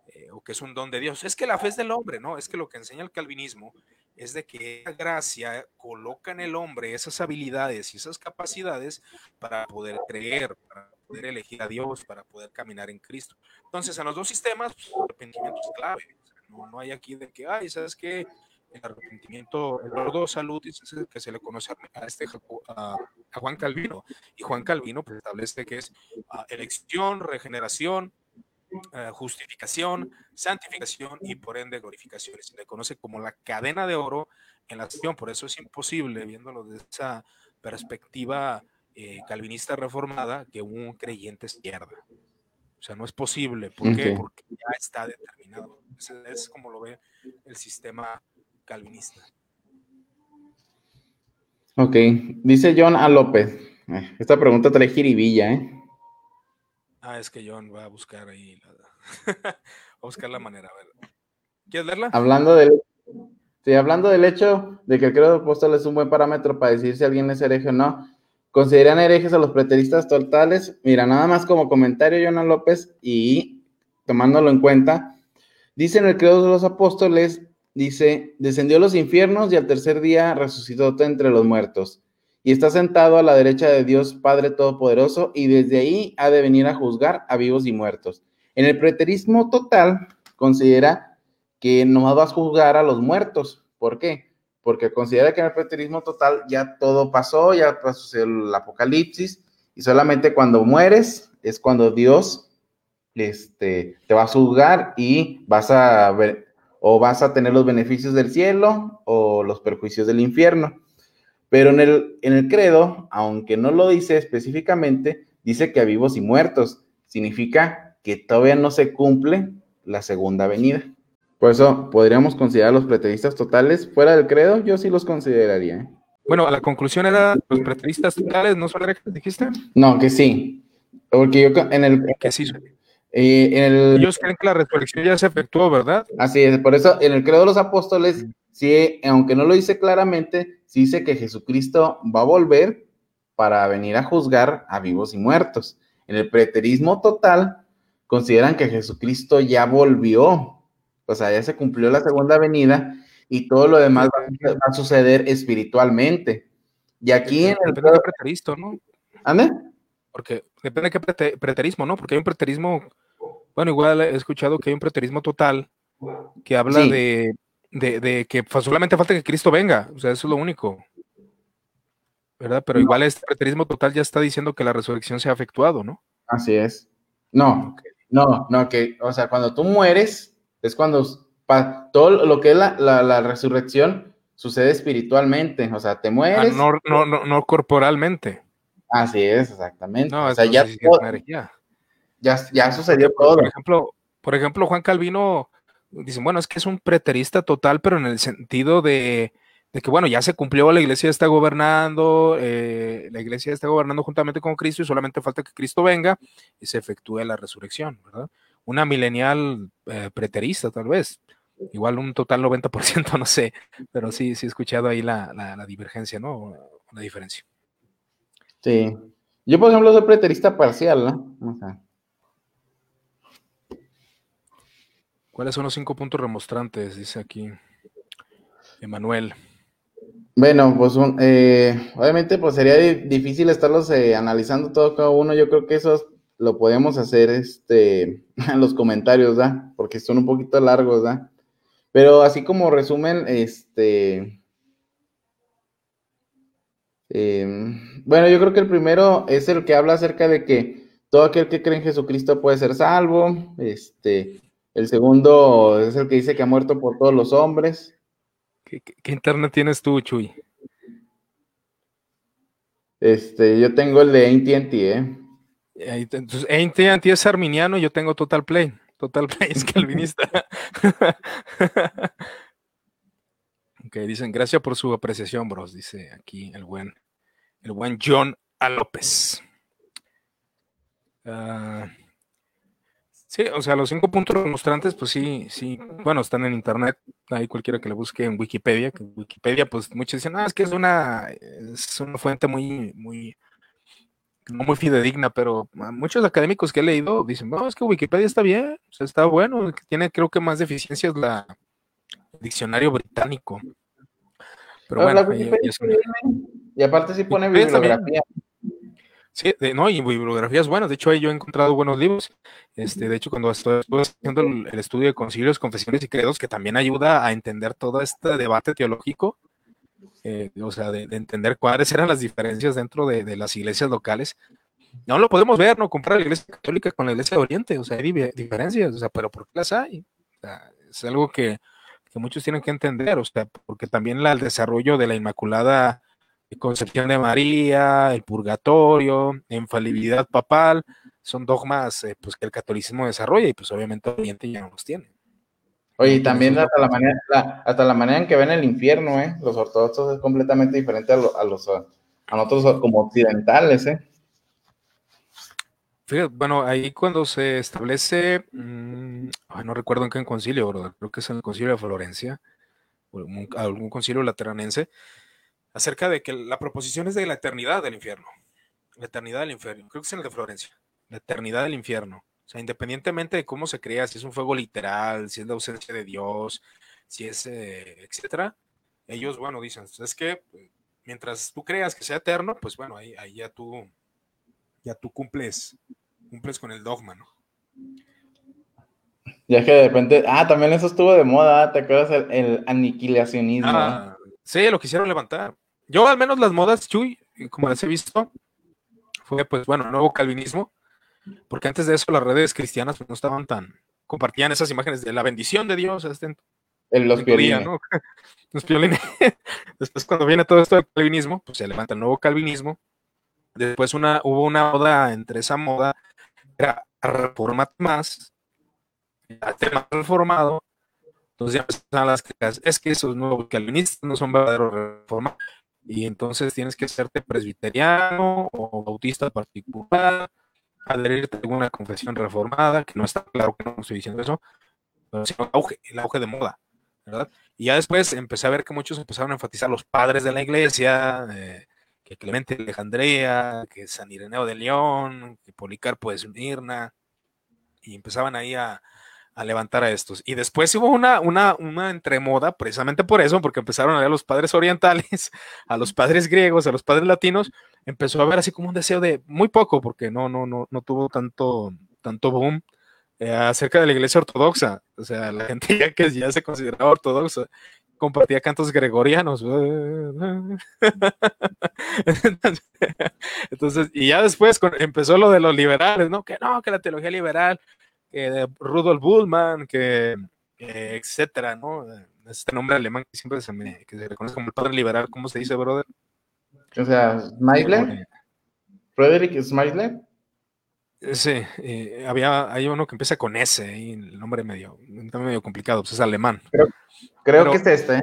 eh, o que es un don de Dios. Es que la fe es del hombre, ¿no? Es que lo que enseña el calvinismo es de que la gracia coloca en el hombre esas habilidades y esas capacidades para poder creer, para poder elegir a Dios, para poder caminar en Cristo. Entonces, en los dos sistemas, pues, el arrepentimiento es clave. no, no hay aquí de que, ay, ¿sabes qué? el arrepentimiento, el ordo salud, es que se le conoce a, este, a, Juan Calvino. Y Juan Calvino pues, establece que es ah, elección, regeneración, eh, justificación, santificación y por ende glorificación. Se le conoce como la cadena de oro en la acción. Por eso es imposible, viéndolo desde esa perspectiva eh, calvinista reformada, que un creyente es pierda. O sea, no es posible. ¿Por qué? Porque ya está determinado. es como lo ve el sistema calvinista. Ok, dice John A. López. Eh, esta pregunta trae jiribilla, ¿eh? Ah, es que John va a buscar ahí. va a buscar la manera. A ver. ¿Quieres verla? Hablando del, sí, hablando del hecho de que el credo apóstol es un buen parámetro para decir si alguien es hereje o no, ¿consideran herejes a los preteristas totales? Mira, nada más como comentario, John A. López, y tomándolo en cuenta, dicen el credo de los apóstoles dice, descendió a los infiernos y al tercer día resucitó entre los muertos. Y está sentado a la derecha de Dios Padre Todopoderoso y desde ahí ha de venir a juzgar a vivos y muertos. En el preterismo total considera que no vas a juzgar a los muertos. ¿Por qué? Porque considera que en el preterismo total ya todo pasó, ya pasó el apocalipsis y solamente cuando mueres es cuando Dios este, te va a juzgar y vas a ver, o vas a tener los beneficios del cielo o los perjuicios del infierno. Pero en el, en el credo, aunque no lo dice específicamente, dice que a vivos y muertos. Significa que todavía no se cumple la segunda venida. Por eso podríamos considerar los preteristas totales fuera del credo, yo sí los consideraría. ¿eh? Bueno, la conclusión era, los preteristas totales no son dijiste? No, que sí. Porque yo en el... Que sí. Eh, Ellos creen que la resurrección ya se efectuó, ¿verdad? Así es, por eso en el credo de los apóstoles, sí, aunque no lo dice claramente, sí dice que Jesucristo va a volver para venir a juzgar a vivos y muertos. En el preterismo total, consideran que Jesucristo ya volvió, o sea, ya se cumplió la segunda venida y todo lo demás va, a suceder espiritualmente. Y aquí en el preterismo, ¿no? ¿Ande? Porque depende de qué preterismo, ¿no? Porque hay un preterismo bueno, igual he escuchado que hay un preterismo total que habla de, que solamente falta que Cristo venga, o sea, eso es lo único. ¿Verdad? Pero igual este preterismo total ya está diciendo que la resurrección se ha efectuado, ¿no? Así es. No, no, no, que, o sea, cuando tú mueres, es cuando todo lo que es la, resurrección sucede espiritualmente, o sea, te mueres. Ah, no, no, no, corporalmente. Así es, exactamente. No, o sea, ya, ya, sucedió todo. Por ejemplo, por ejemplo, Juan Calvino dice, bueno, es que es un preterista total, pero en el sentido de, que, bueno, ya se cumplió, la iglesia está gobernando, eh, la iglesia está gobernando juntamente con Cristo y solamente falta que Cristo venga y se efectúe la resurrección, ¿verdad? Una milenial eh, preterista, tal vez. Igual un total 90%, no sé, pero sí, sí he escuchado ahí la, la divergencia, ¿no? La diferencia. Sí. Yo, por ejemplo, soy preterista parcial, ¿no? O sea, ¿Cuáles son los cinco puntos remostrantes? Dice aquí Emanuel. Bueno, pues eh, obviamente pues sería difícil estarlos eh, analizando todo cada uno. Yo creo que eso lo podemos hacer este, en los comentarios, ¿da? Porque son un poquito largos, ¿da? Pero así como resumen, este... Em, bueno, yo creo que el primero es el que habla acerca de que todo aquel que cree en Jesucristo puede ser salvo. Este, el segundo es el que dice que ha muerto por todos los hombres. ¿Qué, internet tienes tú, Chuy? Este, yo tengo el de AT&T, ¿eh? Entonces, AT&T es arminiano, yo tengo Total Play. Total Play es calvinista. ok, dicen, gracias por su apreciación, bros, dice aquí el buen, el buen John A. López. Ah, Sí, o sea, los cinco puntos demostrantes, pues sí, sí, bueno, están en internet, hay cualquiera que le busque en Wikipedia, que Wikipedia, pues muchos dicen, ah, es que es una, es una fuente muy, muy, no muy fidedigna, pero muchos académicos que he leído dicen, no, es que Wikipedia está bien, o sea, está bueno, tiene creo que más deficiencias la el diccionario británico. Pero, bueno, y aparte sí pone bibliografía. Sí, no, y bibliografías buenas. De hecho, ahí yo he encontrado buenos libros. Este, de hecho, cuando estoy, haciendo el, estudio de concilios, confesiones y credos, que también ayuda a entender todo este debate teológico, eh, o sea, de, entender cuáles eran las diferencias dentro de, las iglesias locales. No lo podemos ver, ¿no? Comprar la iglesia católica con la iglesia de Oriente, o sea, hay diferencias, o sea, pero ¿por qué las hay? es algo que, que, muchos tienen que entender, o sea, porque también la, el desarrollo de la Inmaculada concepción de María, el purgatorio, infalibilidad papal, son dogmas eh, pues, que el catolicismo desarrolla y pues obviamente el Oriente ya no los tiene. Oye, y también hasta la, manera, hasta la manera en que ven el infierno, ¿eh? Los ortodoxos es completamente diferente a, los a nosotros como occidentales, ¿eh? Fíjate, bueno, ahí cuando se establece, mm, no recuerdo en qué concilio, creo que es en el concilio de Florencia, o algún concilio lateranense, acerca de que la proposición es de la eternidad del infierno. La eternidad del infierno. Creo que es en el de Florencia. La eternidad del infierno. O sea, independientemente de cómo se crea, si es un fuego literal, si es la ausencia de Dios, si es, eh, etcétera, ellos, bueno, dicen, es que mientras tú creas que sea eterno, pues bueno, ahí, ahí ya tú, ya tú cumples, cumples con el dogma, ¿no? Ya que de repente, ah, también eso estuvo de moda, ¿te acuerdas? El, el aniquilacionismo. Ah, sí, lo quisieron levantar. Yo al menos las modas, Chuy, como las he visto, fue pues bueno, nuevo calvinismo, porque antes de eso las redes cristianas no estaban tan, compartían esas imágenes de la bendición de Dios. Este, en los piolines. ¿no? los piolines. Después cuando viene todo esto del calvinismo, pues se levanta el nuevo calvinismo. Después una, hubo una moda entre esa moda, era reforma más, tema reformado, entonces ya empezaron las quejas, es que esos nuevos calvinistas no son verdaderos reformados y entonces tienes que hacerte presbiteriano o bautista particular, adherirte a alguna confesión reformada, que no está claro que no estoy diciendo eso, sino el auge, el auge de moda, ¿verdad? Y ya después empecé a ver que muchos empezaron a enfatizar los padres de la iglesia, eh, que Clemente de Alejandría, que San Ireneo de León, que Policarpo de Smyrna, y empezaban ahí a, a levantar a estos. Y después hubo una, una, una entremoda, precisamente por eso, porque empezaron a ver a los padres orientales, a los padres griegos, a los padres latinos, empezó a haber así como un deseo de muy poco, porque no, no, no, no tuvo tanto, tanto boom eh, acerca de la iglesia ortodoxa. O sea, la gente ya que ya se consideraba ortodoxa compartía cantos gregorianos. Entonces, y ya después empezó lo de los liberales, ¿no? Que no, que la teología liberal que Rudolf Bullman, que etcétera, ¿no? Este nombre alemán que siempre se me que se reconoce como el padre liberal, ¿cómo se dice, brother? O sea, Smiley. Frederick Smiley. Sí, eh, había, hay uno que empieza con S, y el nombre medio, medio complicado, pues es alemán. Creo, que es este. ¿eh?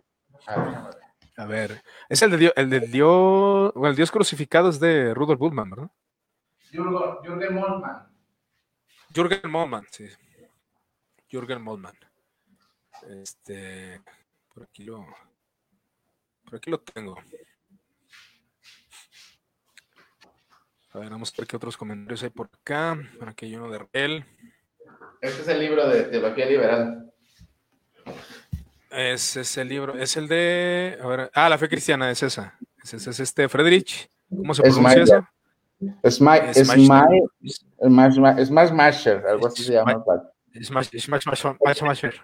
A ver, es el de Dios, el de Dios, el Dios crucificado es de Rudolf Bullman, ¿verdad? Jürgen Moltmann. Jürgen Mollman, sí. Jürgen Mollman. Este, por aquí lo, por aquí lo tengo. A ver, vamos a ver qué otros comentarios hay por acá. Bueno, aquí hay uno de él. Este es el libro de Teología Liberal. Es, es el libro, es el de. A ver, ah, la fe cristiana es esa. Es, es, es este Friedrich. ¿Cómo se pronuncia eso? Smash, Smash, Smash, Smash Masher, algo así se llama. Smash, Smash, Smash, Masher.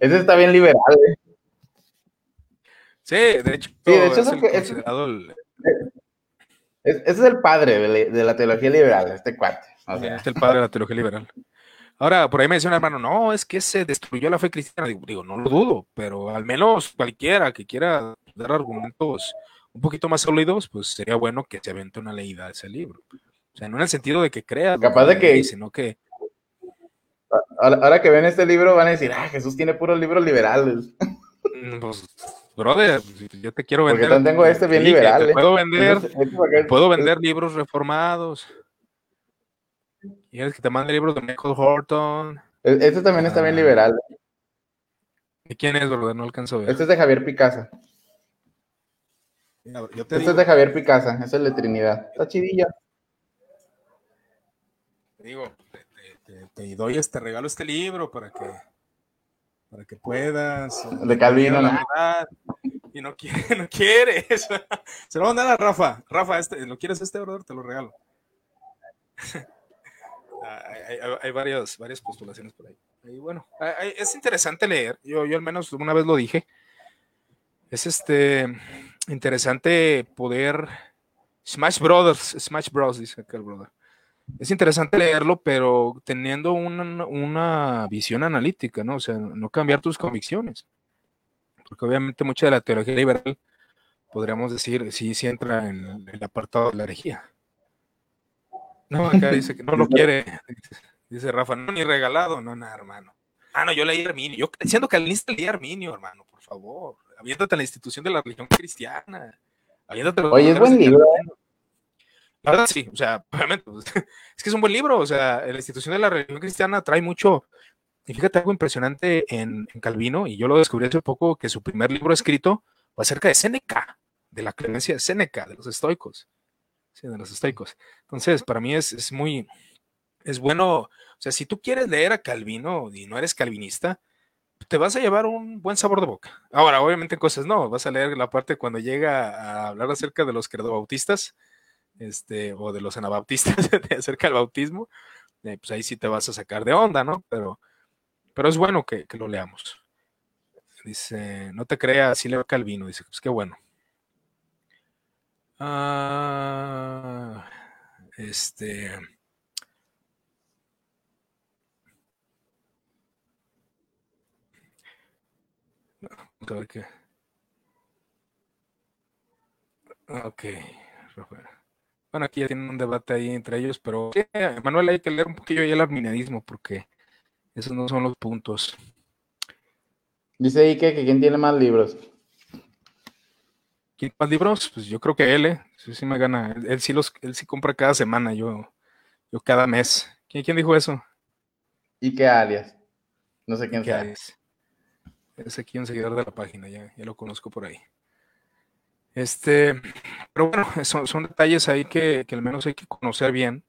Ese está bien liberal, ¿eh? Sí, de hecho, sí, de hecho es, el, es, el, es el padre de la, teología liberal, este cuate. O sea. Es el padre de la teología liberal. Ahora, por ahí me decía un hermano, no, es que se destruyó la fe cristiana. Digo, no lo dudo, pero al menos cualquiera que quiera dar argumentos un poquito más sólidos, pues sería bueno que se avente una leída de ese libro. O sea, no en el sentido de que crea, capaz de que, sino que ahora, que ven este libro van a decir, ah, Jesús tiene puros libros liberales. Mm, pues, brother, yo te quiero vender. Porque tengo este bien liberal. ¿eh? Puedo vender, puedo vender libros reformados. ¿Quieres que te mande libros de Michael Horton? E-, este también está bien ah. liberal. ¿Y quién es, brother? No alcanzo a ver. Este es de Javier Picasa. Este es de Javier Picasa, es el de Trinidad. Está chidilla. Te digo, te, doy este regalo este libro para que para que puedas. De Calvino, ¿no? Y no quiere, no quieres. Se lo van a Rafa. Rafa, este, ¿lo quieres este, brother? Te lo regalo. hay, hay, varias, varias postulaciones por ahí. Y bueno, es interesante leer. Yo, yo al menos una vez lo dije. Es este interesante poder. Smash Brothers, Smash Bros, dice aquel brother. Es interesante leerlo, pero teniendo una, una, visión analítica, ¿no? O sea, no cambiar tus convicciones. Porque obviamente mucha de la teología liberal, podríamos decir, sí, sí entra en el apartado de la herejía. No, acá dice que no lo quiere. Dice Rafa, no, ni regalado. No, nada, hermano. Ah, no, yo leí Arminio. Yo siendo calvinista leí Arminio, hermano, por favor. Aviéntate a la institución de la religión cristiana. Aviéntate Oye, es buen libro. La verdad, sí, o sea, obviamente, pues, es que es un buen libro, o sea, la institución de la religión cristiana trae mucho, y fíjate algo impresionante en, en Calvino, y yo lo descubrí hace poco, que su primer libro escrito fue acerca de Séneca, de la creencia de Séneca, de los estoicos de los estoicos. Entonces, para mí es, es, muy, es bueno, o sea, si tú quieres leer a Calvino y no eres calvinista, te vas a llevar un buen sabor de boca. Ahora, obviamente cosas no, vas a leer la parte cuando llega a hablar acerca de los credobautistas, este, o de los anabautistas, acerca del bautismo, eh, pues ahí sí te vas a sacar de onda, ¿no? Pero, pero es bueno que, que lo leamos. Dice, no te creas, sí leo Calvino, dice, pues qué bueno. Ah, este. A ver qué. Ok, Bueno, aquí ya tienen un debate ahí entre ellos, pero Manuel, hay que leer un poquillo ahí el arminianismo porque esos no son los puntos. Dice ahí que quién tiene más libros. ¿Quién más libros? Pues yo creo que él, ¿eh? Sí, sí me gana. Él, sí los, él sí compra cada semana, yo, yo cada mes. ¿Quién, quién dijo eso? ¿Y qué alias? No sé quién sea. Es aquí un seguidor de la página, ya, ya lo conozco por ahí. Este, pero bueno, son, son detalles ahí que, que, al menos hay que conocer bien.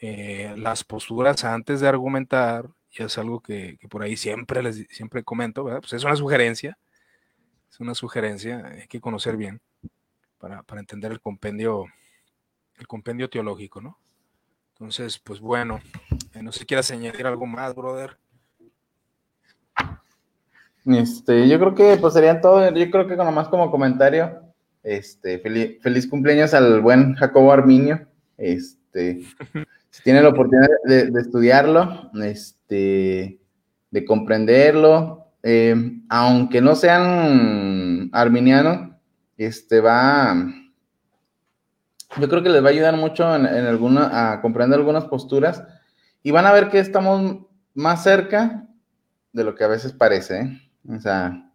Eh, las posturas antes de argumentar, y es algo que, que, por ahí siempre les siempre comento, ¿verdad? Pues es una sugerencia es una sugerencia, hay que conocer bien para, entender el compendio, el compendio teológico, ¿no? Entonces, pues bueno, eh, no sé si quieras añadir algo más, brother. Este, yo creo que pues serían todo, yo creo que más como comentario, este, feliz, cumpleaños al buen Jacobo Arminio, este, si tiene la oportunidad de, de estudiarlo, este, de comprenderlo, eh, aunque no sean arminianos, este va, yo creo que les va a ayudar mucho en, alguna, a comprender algunas posturas y van a ver que estamos más cerca de lo que a veces parece. ¿eh? O sea,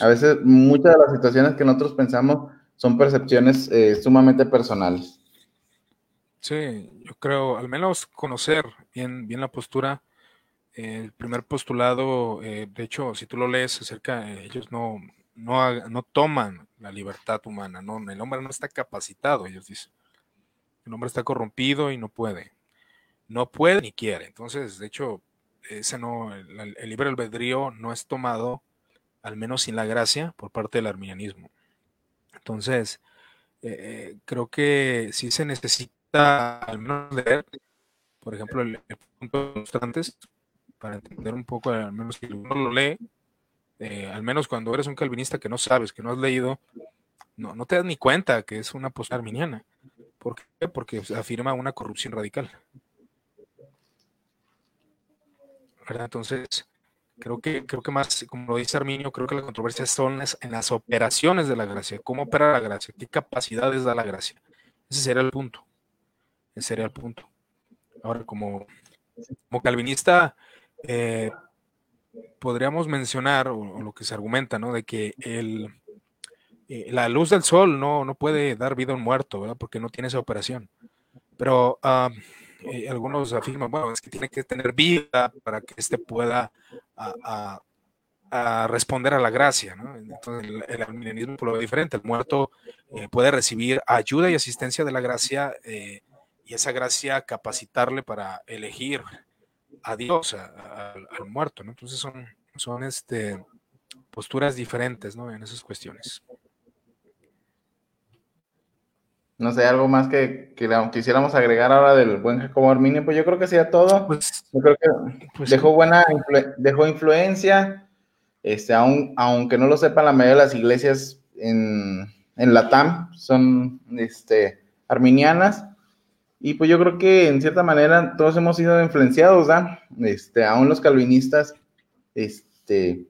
a veces muchas de las situaciones que nosotros pensamos son percepciones eh, sumamente personales. Sí, yo creo, al menos conocer bien, bien la postura el primer postulado, eh, de hecho, si tú lo lees acerca, eh, ellos no, no, no, toman la libertad humana, no, el hombre no está capacitado, ellos dicen. El hombre está corrompido y no puede. No puede ni quiere. Entonces, de hecho, ese no, el, libre albedrío no es tomado, al menos sin la gracia, por parte del arminianismo. Entonces, eh, eh, creo que sí se necesita al menos leer, por ejemplo, el, punto de para entender un poco, al menos si uno lo lee, eh, al menos cuando eres un calvinista que no sabes, que no has leído, no, no te das ni cuenta que es una postura arminiana. ¿Por qué? Porque afirma una corrupción radical. Entonces, creo que, creo que más, como lo dice Arminio, creo que la controversia son en las operaciones de la gracia, cómo opera la gracia, qué capacidades da la gracia. Ese sería el punto. Ese sería el punto. Ahora, como, como calvinista, eh, podríamos mencionar, o, lo que se argumenta, ¿no? De que el, eh, la luz del sol no, no puede dar vida a un muerto, ¿verdad? Porque no tiene esa operación. Pero ah, eh, algunos afirman, bueno, es que tiene que tener vida para que éste pueda a, responder a la gracia, ¿no? Entonces el, el arminianismo lo ve diferente. El muerto eh, puede recibir ayuda y asistencia de la gracia y esa gracia capacitarle para elegir a Dios, al muerto, ¿no? Entonces son, son este, posturas diferentes, ¿no? En esas cuestiones. No sé, algo más que, quisiéramos agregar ahora del buen Jacobo Arminio, pues yo creo que sea todo. Pues, yo creo que pues dejó buena, dejó influencia, este, aun, aunque no lo sepan, la mayoría de las iglesias en, en la TAM son este, arminianas. Y pues yo creo que en cierta manera todos hemos sido influenciados, ¿da? Este, aún los calvinistas, este,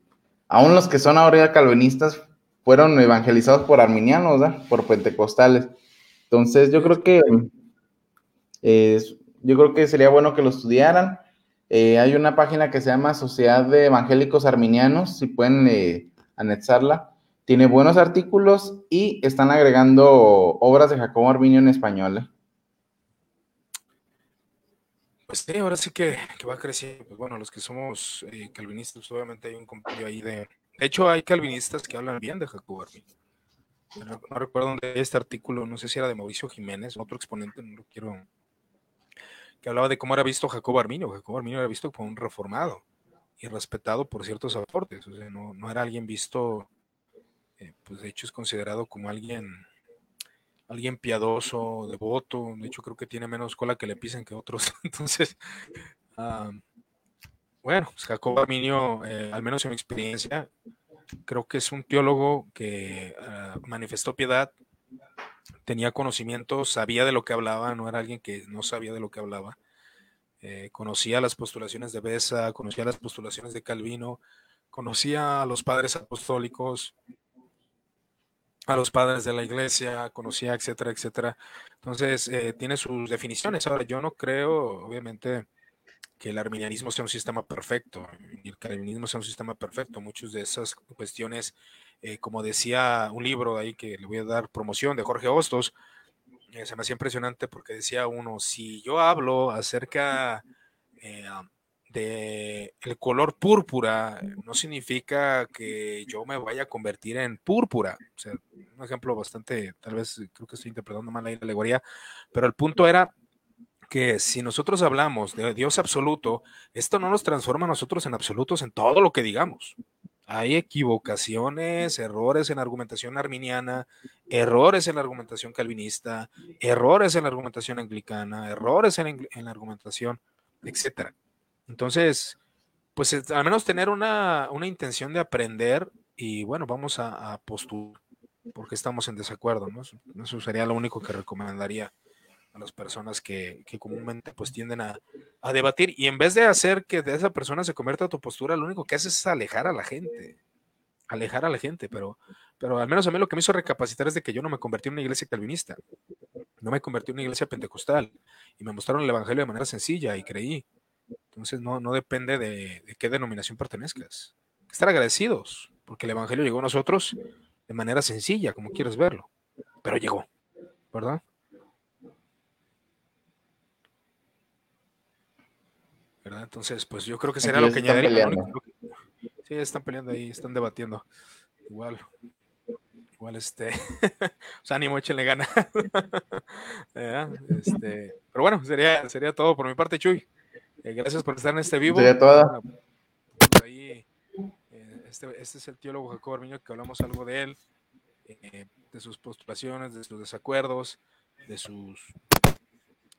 aún los que son ahora calvinistas fueron evangelizados por arminianos, ¿da? Por pentecostales. Entonces, yo creo que yo creo que sería bueno que lo estudiaran. Eh, hay una página que se llama Sociedad de Evangélicos Arminianos, si pueden eh, anexarla. Tiene buenos artículos y están agregando obras de Jacobo Arminio en español. ¿eh? Pues sí, ahora sí que, va creciendo. Pues bueno, los que somos calvinistas, obviamente hay un compendio ahí de... De hecho, hay calvinistas que hablan bien de Jacobo Arminio no, recuerdo dónde este artículo, no sé si era de Mauricio Jiménez, otro exponente, no lo quiero, que hablaba de cómo era visto Jacobo Arminio. Jacobo Arminio era visto como un reformado y respetado por ciertos aportes, o sea, no, era alguien visto, eh, pues de hecho es considerado como alguien, alguien piadoso, devoto, de hecho creo que tiene menos cola que le pisen que otros, entonces, ah, bueno, pues Jacobo Arminio, eh, al menos en mi experiencia, creo que es un teólogo que ah, manifestó piedad, tenía conocimiento, sabía de lo que hablaba, no era alguien que no sabía de lo que hablaba. Eh, conocía las postulaciones de Besa, conocía las postulaciones de Calvino, conocía a los padres apostólicos, a los padres de la iglesia, conocía, etcétera, etcétera. Entonces, eh, tiene sus definiciones. Ahora, yo no creo, obviamente, que el arminianismo sea un sistema perfecto el calvinismo sea un sistema perfecto. Muchas de esas cuestiones, eh, como decía un libro ahí que le voy a dar promoción de Jorge Hostos, eh, se me hacía impresionante porque decía uno, si yo hablo acerca eh, de el color púrpura, no significa que yo me vaya a convertir en púrpura. O sea, un ejemplo bastante, tal vez creo que estoy interpretando mal la alegoría, pero el punto era que si nosotros hablamos de Dios absoluto, esto no nos transforma a nosotros en absolutos en todo lo que digamos. Hay equivocaciones, errores en la argumentación arminiana, errores en la argumentación calvinista, errores en la argumentación anglicana, errores en, la argumentación, etc. Entonces, pues al menos tener una, intención de aprender y bueno, vamos a, a postular porque estamos en desacuerdo, ¿no? Eso sería lo único que recomendaría a las personas que, comúnmente pues tienden a, debatir y en vez de hacer que de esa persona se convierta a tu postura, lo único que hace es alejar a la gente, alejar a la gente, pero, pero al menos a mí lo que me hizo recapacitar es de que yo no me convertí en una iglesia calvinista, no me convertí en una iglesia pentecostal y me mostraron el evangelio de manera sencilla y creí. Entonces no, no depende de, de qué denominación pertenezcas. Estar agradecidos porque el evangelio llegó a nosotros de manera sencilla, como quieres verlo, pero llegó, ¿verdad? Entonces, pues yo creo que será lo que añadiría. Sí, están peleando ahí, están debatiendo. Igual, igual este, sea, ánimo, échenle gana. este, pero bueno, sería, sería todo por mi parte, Chuy. gracias por estar en este vivo. Sí, toda. ahí, este, este, es el teólogo Jacobo Armiño que hablamos algo de él, de sus postulaciones, de sus desacuerdos, de sus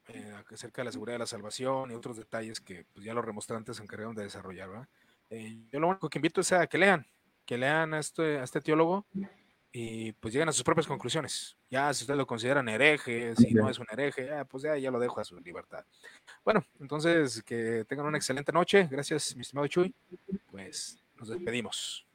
eh, acerca de la seguridad de la salvación y otros detalles que pues, ya los remostrantes se encargaron de desarrollar. Eh, yo lo único que invito es a que lean, que lean a este, a este teólogo y pues lleguen a sus propias conclusiones. Ya si ustedes lo consideran hereje, si no es un hereje, pues ya, ya lo dejo a su libertad. Bueno, entonces que tengan una excelente noche. Gracias, mi estimado Chuy. Pues nos despedimos.